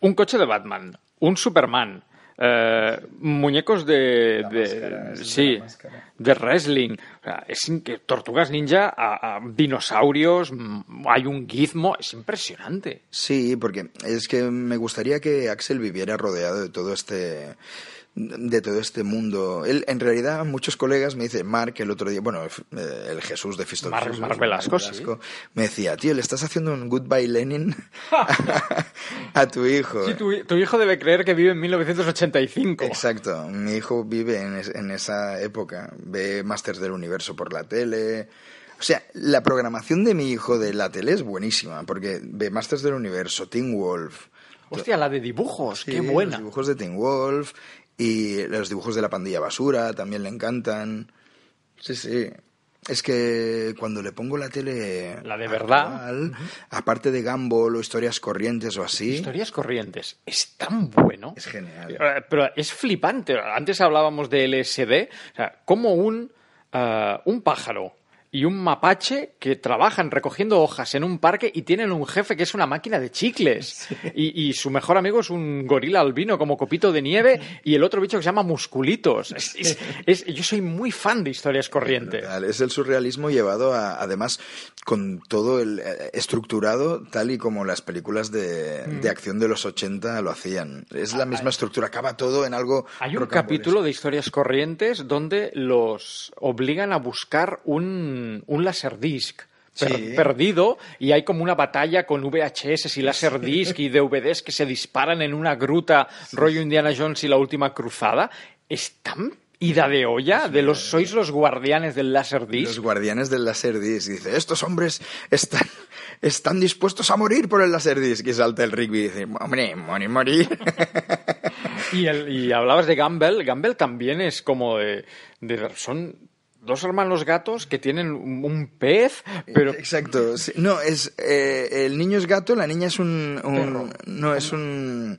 un coche de Batman, un Superman, eh, muñecos de, de- máscara, sí, de wrestling, O sea, es tortugas ninja, a, a dinosaurios, mm, hay un gizmo, es impresionante. Sí, porque es que me gustaría que Axel viviera rodeado de todo este de todo este mundo. Él, en realidad, muchos colegas me dicen, Mark, el otro día, bueno, el, el Jesús de Fisto Jesús, Velasco, sí. me decía, tío, le estás haciendo un goodbye Lenin <laughs> <laughs> a tu hijo. Sí, tu, tu hijo debe creer que vive en 1985. Exacto, mi hijo vive en, es- en esa época, ve Masters del Universo por la tele. O sea, la programación de mi hijo de la tele es buenísima, porque ve Masters del Universo, Teen Wolf. Hostia, la de dibujos, Sí, qué buena. Los dibujos de Teen Wolf y los dibujos de la pandilla basura también le encantan. Sí, sí. Es que cuando le pongo la tele. La de verdad. aparte de Gumball o historias corrientes o así. Historias corrientes. Es tan bueno. Es genial. Eh, Pero es flipante. Antes hablábamos de LSD. O sea, como un, eh, un pájaro y un mapache que trabajan recogiendo hojas en un parque y tienen un jefe que es una máquina de chicles. Y, y su mejor amigo es un gorila albino como copito de nieve y el otro bicho que se llama musculitos. Es- es- es- yo soy muy fan de historias corrientes. Es el surrealismo llevado a, además, con todo el eh, estructurado tal y como las películas de, Mm. de acción de los 80 lo hacían. Es la misma estructura, acaba todo en algo. Hay un capítulo de historias corrientes donde los obligan a buscar un, un laserdisc per- Sí. perdido y hay como una batalla con VHS y laserdisc y DVDs que se disparan en una gruta rollo Indiana Jones y la última cruzada. Es tan ida de olla de los sois los guardianes del laserdisc. Los guardianes del Laserdisc. Dice, estos hombres están, están dispuestos a morir por el Laserdisc. Y salta el Rigby y dice, hombre, morir, morir. Y, el- y hablabas de Gamble. Gamble también es como de, de- son dos hermanos gatos que tienen un pez, pero Exacto. No, es eh, el niño es gato, la niña es un... no, es un,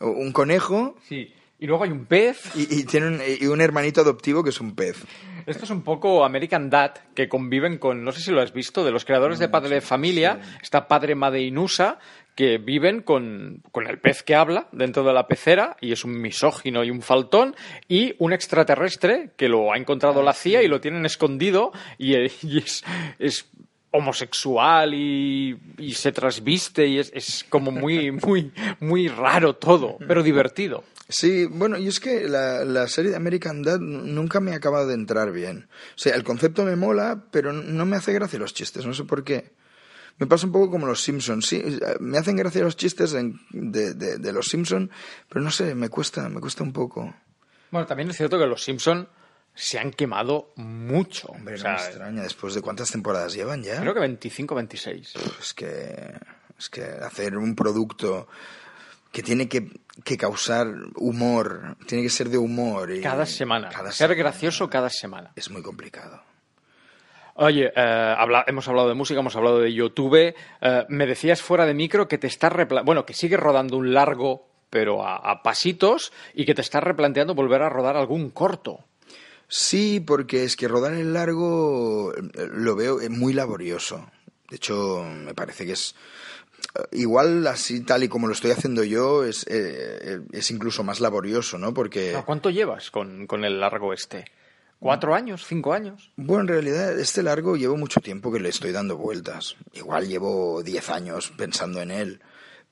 un conejo sí. Y luego hay un pez. y, y tiene un, y un hermanito adoptivo que es un pez. Esto es un poco American Dad, que conviven con, no sé si lo has visto, de los creadores de Padre de Familia, está Padre Made Inusa, que viven con, con el pez que habla dentro de la pecera, y es un misógino y un faltón, y un extraterrestre que lo ha encontrado la CIA y lo tienen escondido, y, eh, <laughs> y es, es homosexual y, y se trasviste, y es, es como muy, <laughs> muy, muy raro todo, pero divertido. Sí, bueno, y es que la, la serie de American Dad nunca me ha acabado de entrar bien. O sea, el concepto me mola, pero no me hace gracia los chistes, no sé por qué. Me pasa un poco como los Simpsons, sí, me hacen gracia los chistes en- de, de- de los Simpsons, pero no sé, me cuesta, me cuesta un poco. Bueno, también es cierto que los Simpson se han quemado mucho. Hombre, O no me extraña, después de cuántas temporadas llevan ya. creo que 25, 26. Es que, es que hacer un producto que tiene que, que causar humor, tiene que ser de humor. Y Cada semana. cada Ser semana. gracioso cada semana. Es muy complicado. Oye, eh, habla- hemos hablado de música, hemos hablado de YouTube. Eh, me decías fuera de micro que te estás bueno, que sigues rodando un largo, pero a, a pasitos, y que te estás replanteando volver a rodar algún corto. Sí, porque es que rodar el largo eh, lo veo muy laborioso. De hecho, me parece que es igual así tal y como lo estoy haciendo yo es, eh, es incluso más laborioso, ¿no? Porque ¿Cuánto llevas con, con el largo este? ¿Cuatro años? ¿Cinco años? bueno, en realidad este largo llevo mucho tiempo que le estoy dando vueltas. Igual llevo 10 años pensando en él.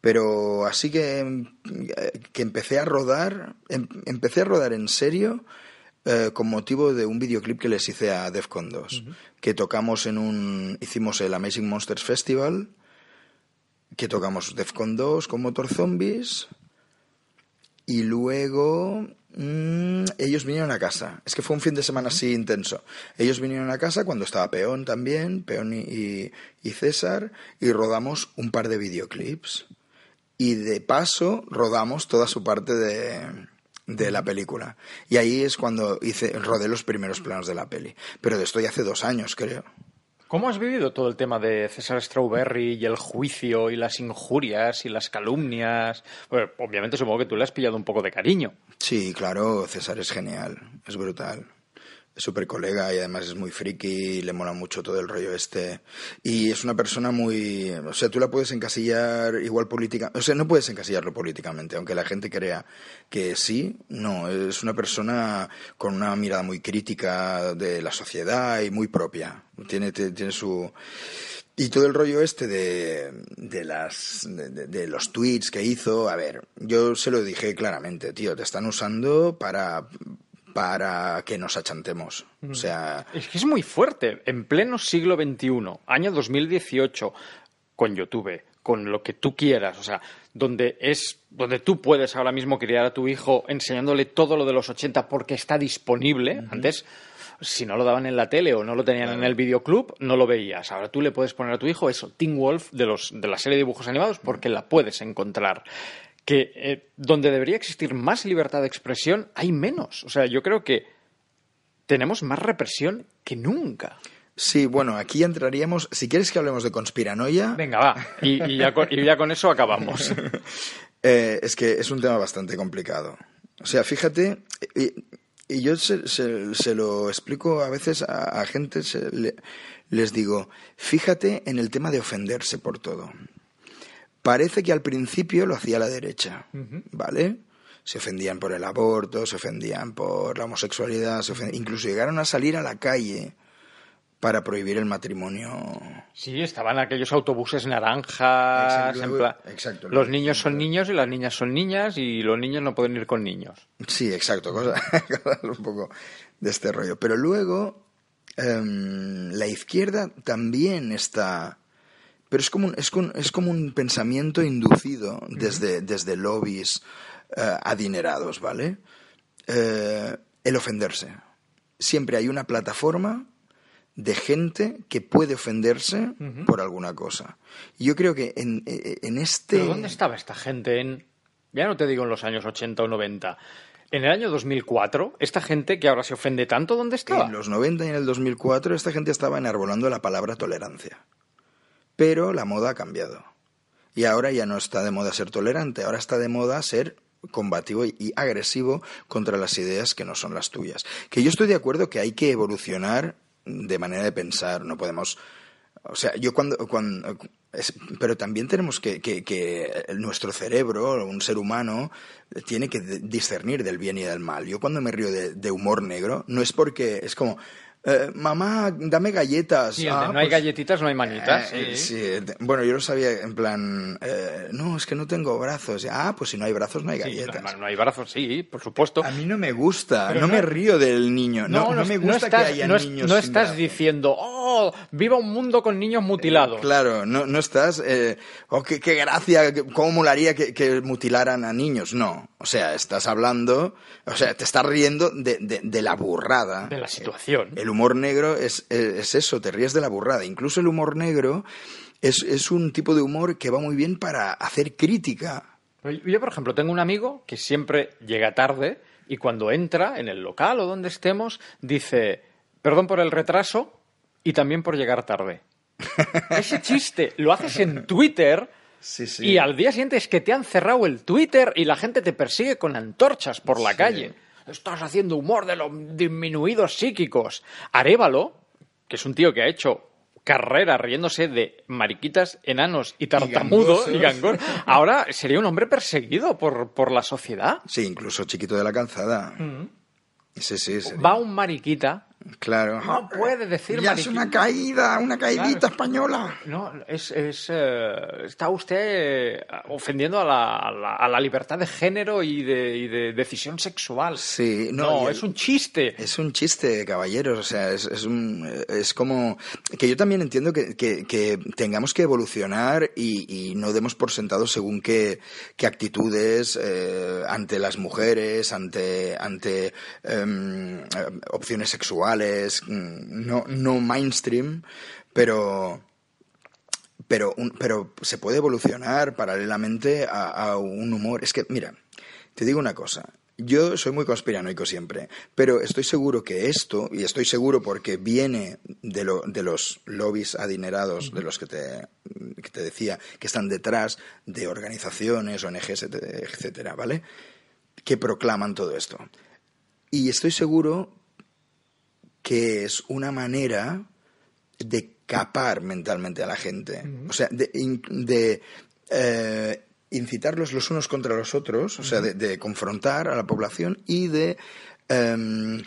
Pero así que, eh, que empecé a rodar, em- empecé a rodar en serio eh, con motivo de un videoclip que les hice a Defcon 2, que tocamos en un, hicimos el Amazing Monsters Festival, que tocamos Defcon 2 con Motor Zombies, y luego mm, ellos vinieron a casa. Es que fue un fin de semana así intenso. Ellos vinieron a casa cuando estaba Peón también, Peón y, y- y César, y rodamos un par de videoclips. Y de paso rodamos toda su parte de, de la película. Y ahí es cuando hice, rodé los primeros planos de la peli. Pero de esto ya hace dos años, creo. ¿Cómo has vivido todo el tema de César Strawberry y el juicio y las injurias y las calumnias? Obviamente supongo que tú le has pillado un poco de cariño. Sí, claro, César es genial, es brutal. Es súper colega y además es muy friki y le mola mucho todo el rollo este. Y es una persona muy... O sea, tú la puedes encasillar igual política... O sea, no puedes encasillarlo políticamente, aunque la gente crea que sí. No, es una persona con una mirada muy crítica de la sociedad y muy propia. Tiene, tiene su... Y todo el rollo este de, de las de, de, los tweets que hizo, a ver, yo se lo dije claramente, tío, te están usando para para que nos achantemos. O sea, es que es muy fuerte. En pleno siglo XXI, año 2018, con YouTube, con lo que tú quieras, o sea, donde es donde tú puedes ahora mismo criar a tu hijo enseñándole todo lo de los 80 porque está disponible. Antes si no lo daban en la tele o no lo tenían en el videoclub, no lo veías. Ahora tú le puedes poner a tu hijo eso, Teen Wolf de, los, de la serie de dibujos animados, porque la puedes encontrar. Que eh, donde debería existir más libertad de expresión, hay menos. O sea, yo creo que tenemos más represión que nunca. Sí, bueno, aquí entraríamos. Si quieres que hablemos de conspiranoia. Venga, va. Y, ya, con, eso acabamos. <laughs> Eh, es que es un tema bastante complicado. O sea, fíjate, y yo se, se, lo explico a veces a, gente, les digo, fíjate en el tema de ofenderse por todo. Parece que al principio lo hacía la derecha, ¿vale? Se ofendían por el aborto, se ofendían por la homosexualidad, incluso llegaron a salir a la calle para prohibir el matrimonio. Sí, estaban aquellos autobuses naranjas. Exacto, los niños son niños y las niñas son niñas y los niños no pueden ir con niños. Sí, exacto, cosa, <laughs> un poco de este rollo. Pero luego em, la izquierda también está. Pero es como un, es, es como un pensamiento inducido desde, desde lobbies eh, adinerados, ¿vale? Eh, el ofenderse. Siempre hay una plataforma de gente que puede ofenderse por alguna cosa. Yo creo que en, e, en este... ¿Pero dónde estaba esta gente en... Ya no te digo en los años 80 o 90. En el año 2004, esta gente que ahora se ofende tanto, ¿dónde estaba? En los 90 y en el 2004 esta gente estaba enarbolando la palabra tolerancia. Pero la moda ha cambiado. Y ahora ya no está de moda ser tolerante, ahora está de moda ser combativo y agresivo contra las ideas que no son las tuyas. Que yo estoy de acuerdo que hay que evolucionar de manera de pensar, no podemos... O sea, yo cuando... cuando pero también tenemos que, que, que, nuestro cerebro, un ser humano, tiene que discernir del bien y del mal. Yo cuando me río de humor negro, no es porque es como, eh, mamá, dame galletas. Ah, no hay pues, galletitas, no hay manitas. Eh, bueno, yo lo sabía en plan, eh, no, es que no tengo brazos. Ah, pues si no hay brazos, no hay galletas. no, hay brazos, sí, por supuesto. A mí no me gusta, no, me río del niño. No, no, me gusta que haya niños. No estás diciendo, oh, viva un mundo con niños mutilados. claro, no, no estás, oh, qué, qué, gracia, cómo molaría que, que mutilaran a niños. No, o sea, estás hablando, o sea, te estás riendo de, de, la burrada. De la situación. El humor negro es, es, eso, te ríes de la burrada. Incluso el humor negro es, es un tipo de humor que va muy bien para hacer crítica. Yo, por ejemplo, tengo un amigo que siempre llega tarde y cuando entra en el local o donde estemos, dice, perdón por el retraso y también por llegar tarde. <laughs> Ese chiste lo haces en Twitter y al día siguiente es que te han cerrado el Twitter y la gente te persigue con antorchas por la calle. Estás haciendo humor de los disminuidos psíquicos. Arévalo, que es un tío que ha hecho carrera riéndose de mariquitas, enanos y tartamudos y, gangor, ahora sería un hombre perseguido por, por la sociedad. Sí, incluso chiquito de la calzada. Mm. Sí, sí, Va un mariquita Claro. No puede decir ya es una caída, una caidita española. No, es, es eh, está usted ofendiendo a la, a la, libertad de género y de, y de decisión sexual. Sí, no, es un chiste. Es un chiste, caballeros. O sea, es, es, un, es como que yo también entiendo que, que, tengamos que evolucionar y, y, no demos por sentado según qué, qué actitudes eh, ante las mujeres, ante, ante em, opciones sexuales Mm, no, mainstream, pero, pero, pero se puede evolucionar paralelamente a, un humor. Es que, mira, te digo una cosa. Yo soy muy conspiranoico siempre, pero estoy seguro que esto, y estoy seguro porque viene de, de los lobbies adinerados, de los que te, que te decía, que están detrás de organizaciones, ONGs, etcétera, ¿vale? Que proclaman todo esto. Y estoy seguro que es una manera de capar mentalmente a la gente. O sea, de, de, eh, incitarlos los unos contra los otros, o sea, de, de confrontar a la población y de em,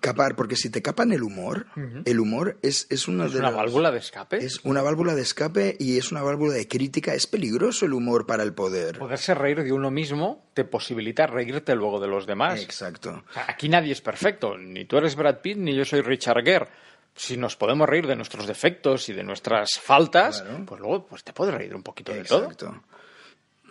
capar, porque si te capan el humor, el humor es, es una Es de una las- válvula de escape. es una válvula de escape y es una válvula de crítica. Es peligroso el humor para el poder. Poderse reír de uno mismo te posibilita reírte luego de los demás. Exacto. O sea, aquí nadie es perfecto. Ni tú eres Brad Pitt, ni yo soy Richard Gere. Si nos podemos reír de nuestros defectos y de nuestras faltas, pues luego pues te puedes reír un poquito de todo. Exacto.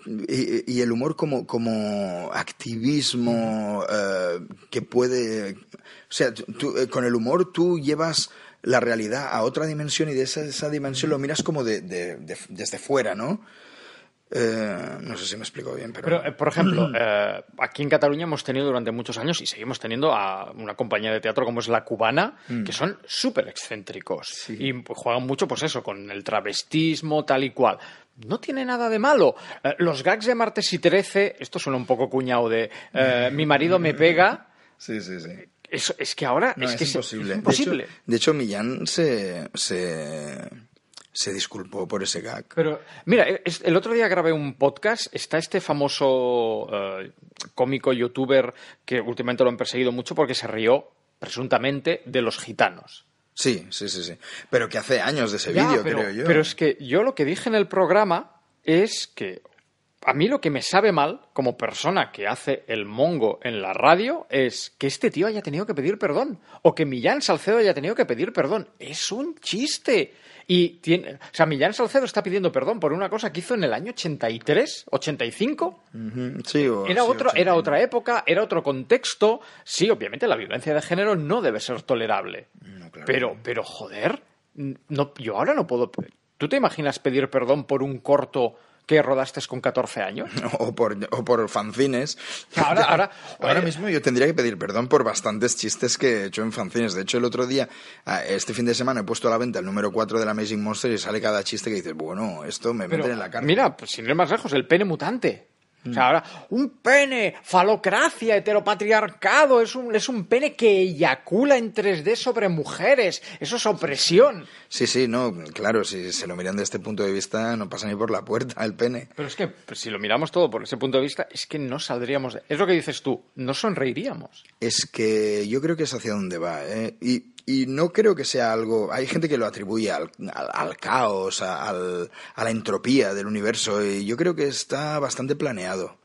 Y, y el humor como, como activismo eh, que puede... O sea, tú- eh, con el humor tú llevas la realidad a otra dimensión y de esa, esa dimensión lo miras como de, de- de- desde fuera, ¿no? Eh, no sé si me explico bien, pero... Pero, eh, por ejemplo, <clears throat> eh, aquí en Cataluña hemos tenido durante muchos años y seguimos teniendo a una compañía de teatro como es La Cubana, Mm. que son súper excéntricos y pues, juegan mucho, pues eso, con el travestismo, tal y cual. No tiene nada de malo. Eh, los gags de Martes y Trece, esto suena un poco cuñado de eh, mi marido me pega. Sí, sí, sí. Es que ahora No, es, es, que imposible. es imposible. De hecho, de hecho, Millán se, se, se disculpó por ese gag. Pero, mira, es- el otro día grabé un podcast. Está este famoso eh, cómico youtuber que últimamente lo han perseguido mucho porque se rió, presuntamente, de los gitanos. Sí, sí, sí, sí. Pero que hace años de ese vídeo, creo yo. Pero es que yo lo que dije en el programa es que a mí lo que me sabe mal, como persona que hace el mongo en la radio, es que este tío haya tenido que pedir perdón. O que Millán Salcedo haya tenido que pedir perdón. Es un chiste. Y tiene, o sea, Millán Salcedo está pidiendo perdón por una cosa que hizo en el año 83, 85. Ujú, Sí, o- Era, sí, otro, era otra época, era otro contexto. Sí, obviamente la violencia de género no debe ser tolerable. Pero, pero, joder, no, yo ahora no puedo. ¿Tú te imaginas pedir perdón por un corto que rodaste con 14 años? <laughs> O por, o por fanzines. Ahora- <laughs> ahora- ahora mismo yo tendría que pedir perdón por bastantes chistes que he hecho en fanzines. De hecho, el otro día, este fin de semana, he puesto a la venta el número 4 del Amazing Monster y sale cada chiste que dices, bueno, esto me meten en la cárcel. Mira, pues sin ir más lejos, el pene mutante. O sea, ahora, un pene, falocracia, heteropatriarcado, es un, es un pene que eyacula en 3D sobre mujeres. Eso es opresión. Sí, sí, no, claro, si se lo miran de este punto de vista, no pasa ni por la puerta el pene. Pero es que pues, si lo miramos todo por ese punto de vista, es que no saldríamos de... Es lo que dices tú, no sonreiríamos. Es que yo creo que es hacia donde va, ¿eh? Y, y no creo que sea algo... Hay gente que lo atribuye al, al- al caos, a, al- a la entropía del universo, y yo creo que está bastante planeado.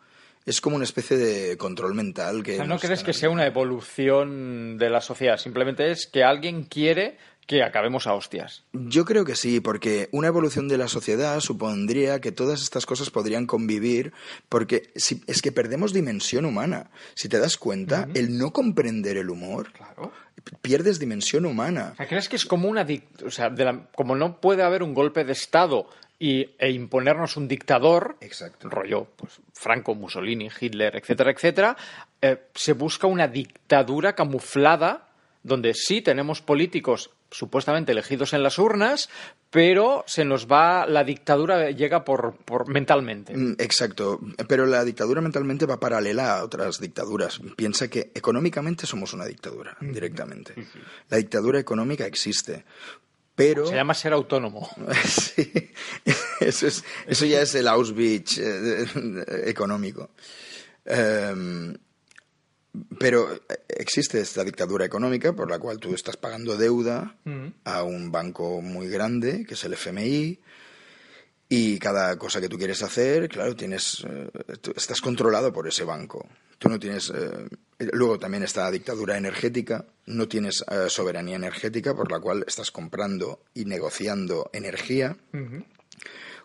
Es como una especie de control mental que... O sea, ¿no crees que sea una evolución de la sociedad? Simplemente es que alguien quiere que acabemos a hostias. Yo creo que sí, porque una evolución de la sociedad supondría que todas estas cosas podrían convivir, porque si, es que perdemos dimensión humana. Si te das cuenta, el no comprender el humor, pierdes dimensión humana. O sea, ¿crees que es como una... O sea, de la- como no puede haber un golpe de Estado y, e imponernos un dictador, rollo pues, Franco, Mussolini, Hitler, etcétera, etcétera, eh, se busca una dictadura camuflada donde sí tenemos políticos supuestamente elegidos en las urnas, pero se nos va, la dictadura llega por, por mentalmente. Mm, Exacto, pero la dictadura mentalmente va paralela a otras dictaduras. Piensa que económicamente somos una dictadura, directamente. La dictadura económica existe, pero... Se llama ser autónomo. <laughs> sí, eso, es, eso ya es el Auschwitz eh, económico. Em, pero existe esta dictadura económica por la cual tú estás pagando deuda a un banco muy grande, que es el FMI, y cada cosa que tú quieres hacer, claro, tienes, eh, estás controlado por ese banco. Tú no tienes. eh, luego también está la dictadura energética. No tienes eh, soberanía energética por la cual estás comprando y negociando energía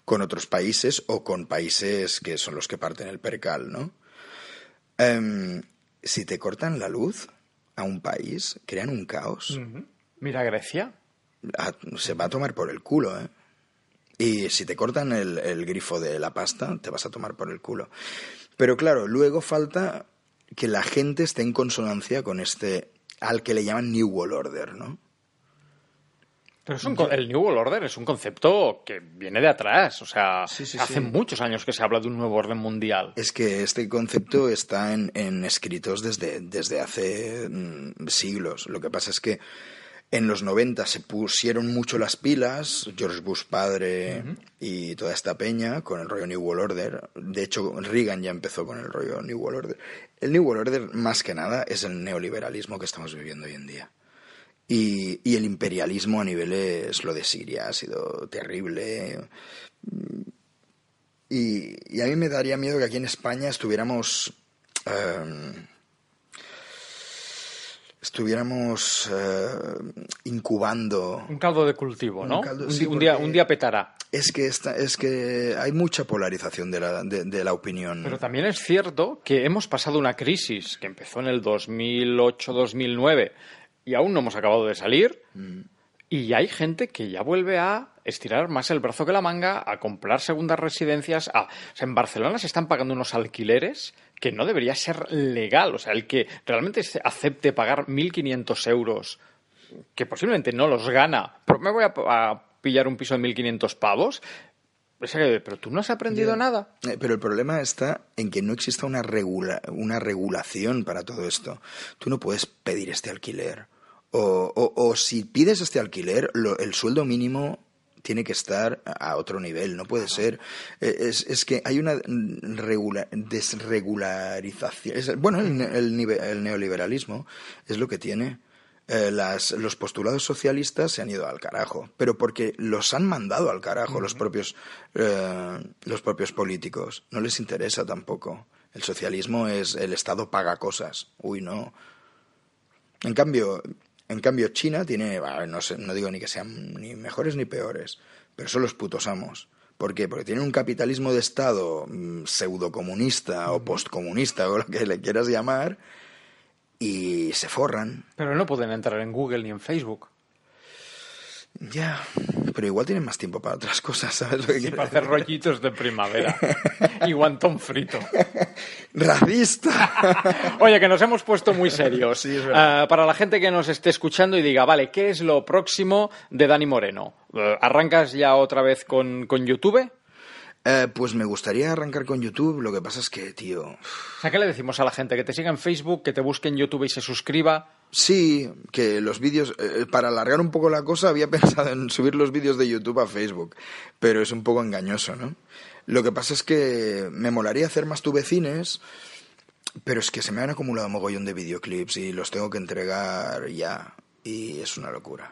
con otros países o con países que son los que parten el percal, ¿no? Em, si te cortan la luz a un país, crean un caos. Mira Grecia. A- se va a tomar por el culo, ¿eh? Y si te cortan el, el grifo de la pasta, te vas a tomar por el culo. Pero claro, luego falta que la gente esté en consonancia con este, al que le llaman New World Order, ¿no? Pero es un co- el New World Order es un concepto que viene de atrás. O sea, Sí, sí, hace sí. muchos años que se habla de un nuevo orden mundial. Es que este concepto está en, en escritos desde, desde hace mm, siglos. Lo que pasa es que en los 90 se pusieron mucho las pilas, George Bush padre y toda esta peña, con el rollo New World Order. De hecho, Reagan ya empezó con el rollo New World Order. El New World Order, más que nada, es el neoliberalismo que estamos viviendo hoy en día. Y, y el imperialismo a niveles, lo de Siria ha sido terrible. Y, y a mí me daría miedo que aquí en España estuviéramos. eh, estuviéramos eh, incubando. Un caldo de cultivo, Un ¿no? caldo- un, sí, un día, un día petará. Es que, esta, es que hay mucha polarización de la, de, de la opinión. Pero también es cierto que hemos pasado una crisis que empezó en el 2008-2009 y aún no hemos acabado de salir. Y hay gente que ya vuelve a estirar más el brazo que la manga, a comprar segundas residencias. A... O sea, en Barcelona se están pagando unos alquileres que no debería ser legal. O sea, el que realmente acepte pagar 1.500 euros, que posiblemente no los gana, pero me voy a, a pillar un piso de 1.500 pavos. O sea, que, pero tú no has aprendido nada. Eh, Pero el problema está en que no exista una, regula- una regulación para todo esto. Tú no puedes pedir este alquiler. O, o- o si pides este alquiler, lo- el sueldo mínimo tiene que estar a otro nivel, no puede ser. Eh, Es, es que hay una regula- desregularización. Es- bueno, el, el el neoliberalismo es lo que tiene. Eh, las, los postulados socialistas se han ido al carajo, pero porque los han mandado al carajo los propios eh, los propios políticos. No les interesa tampoco. El socialismo es el Estado paga cosas. Uy, no. En cambio, en cambio China tiene, bah, no, sé, no digo ni que sean ni mejores ni peores, pero son los putos amos. ¿Por qué? Porque tienen un capitalismo de Estado mm, pseudocomunista o postcomunista <laughs> o lo que le quieras llamar y se forran. Pero no pueden entrar en Google ni en Facebook. Ya, pero igual tienen más tiempo para otras cosas, ¿sabes lo que Sí, para hacer rollitos de primavera. <laughs> y guantón frito. ¡Racista! <laughs> Oye, que nos hemos puesto muy serios. Sí, es verdad. Ah, para la gente que nos esté escuchando y diga, vale, ¿qué es lo próximo de Dani Moreno? Eh, ¿Arrancas ya otra vez con, con YouTube? Eh, pues me gustaría arrancar con YouTube, lo que pasa es que, tío, sea, ¿qué le decimos a la gente? Que te siga en Facebook, que te busque en YouTube y se suscriba. Sí, que los vídeos, eh, para alargar un poco la cosa, había <laughs> pensado en subir los vídeos de YouTube a Facebook, pero es un poco engañoso, ¿no? Lo que pasa es que me molaría hacer más tubecines, pero es que se me han acumulado mogollón de videoclips y los tengo que entregar ya, y es una locura.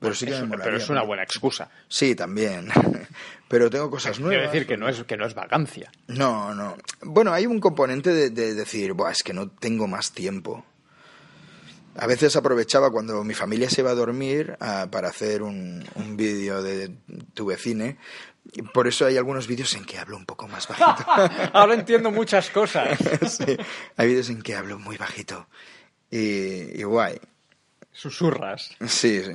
Pero sí que Es- me molaría. pero es una buena excusa. Sí, también. <laughs> pero tengo cosas nuevas. Quiero decir que no es, que no es vagancia. No, no. Bueno, hay un componente de, de decir, Buah, es que no tengo más tiempo. A veces aprovechaba cuando mi familia se iba a dormir ah, para hacer un, un vídeo de tu vecine. Por eso hay algunos vídeos en que hablo un poco más bajito. <laughs> Ahora entiendo muchas cosas. <laughs> Sí, hay vídeos en que hablo muy bajito. Y, y guay. Susurras. Sí, sí.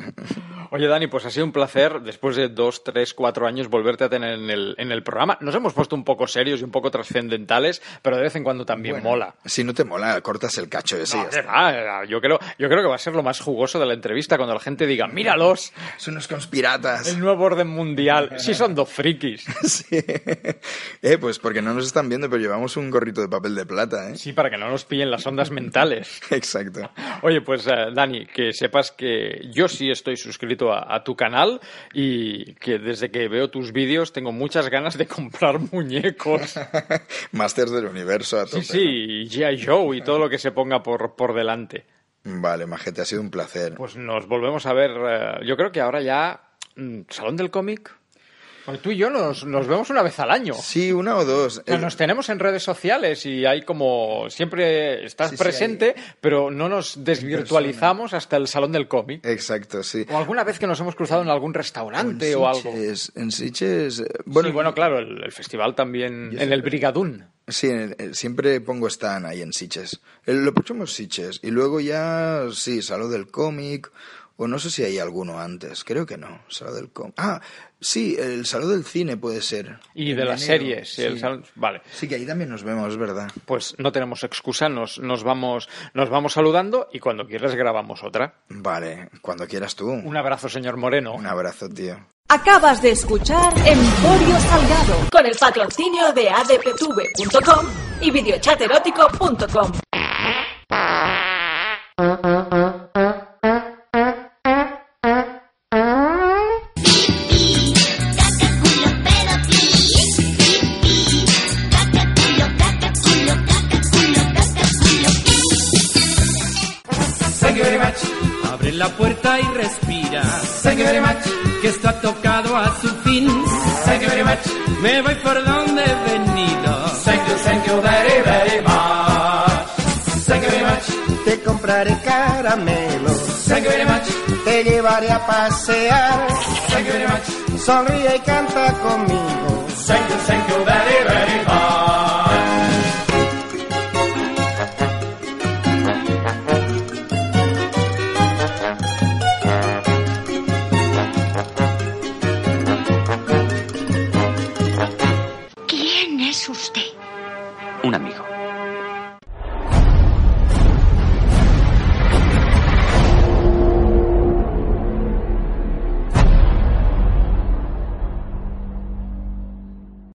Oye, Dani, pues ha sido un placer, después de dos, tres, cuatro años, volverte a tener en el, en el programa. Nos hemos puesto un poco serios y un poco trascendentales, pero de vez en cuando también Bueno, mola. Si no te mola, cortas el cacho ese. No, va, yo, creo, yo creo que va a ser lo más jugoso de la entrevista cuando la gente diga, míralos, Son unos conspiratas. el nuevo orden mundial. Sí son dos frikis. <laughs> Sí. Eh, pues porque no nos están viendo, pero llevamos un gorrito de papel de plata, ¿eh? Sí, para que no nos pillen las ondas mentales. <laughs> Exacto. Oye, pues eh, Dani, que sepas que yo sí estoy suscrito a, a tu canal y que desde que veo tus vídeos tengo muchas ganas de <laughs> comprar muñecos. <laughs> Masters del universo a Sí, tope. sí, y G.I. Joe y todo lo que se ponga por, por delante. Vale, majete, ha sido un placer. Pues nos volvemos a ver. eh, yo creo que ahora ya. mm, ¿Salón del cómic? Tú y yo nos, nos vemos una vez al año. Sí, una o dos. Eh, nos tenemos en redes sociales y hay como siempre estás Sí, sí, presente, pero no nos desvirtualizamos hasta el salón del cómic. Exacto, sí. O alguna vez que nos hemos cruzado en algún restaurante En o algo. Sitges- En Sitges, eh, Bueno, sí, bueno, claro, el, el festival también en el Brigadún. Sí, en el- siempre pongo stand ahí en Sitges. Lo próximo es Sitges. Y luego ya, sí, salgo del cómic O no sé si hay alguno antes, creo que no. Salón del Com. Ah, sí, el Salón del Cine puede ser. Y de las series. el sí. salón- Vale. Sí, que ahí también nos vemos, es verdad. Pues no tenemos excusa, nos, nos, vamos, nos vamos saludando y cuando quieras grabamos otra. Vale, cuando quieras tú. Un abrazo, señor Moreno. Un abrazo, tío. Acabas de escuchar Emporio Salgado con el patrocinio de adptv.com y videochaterótico.com. llevaré a pasear. Thank you very much. Sonríe y canta conmigo. Thank you, thank you very, very much.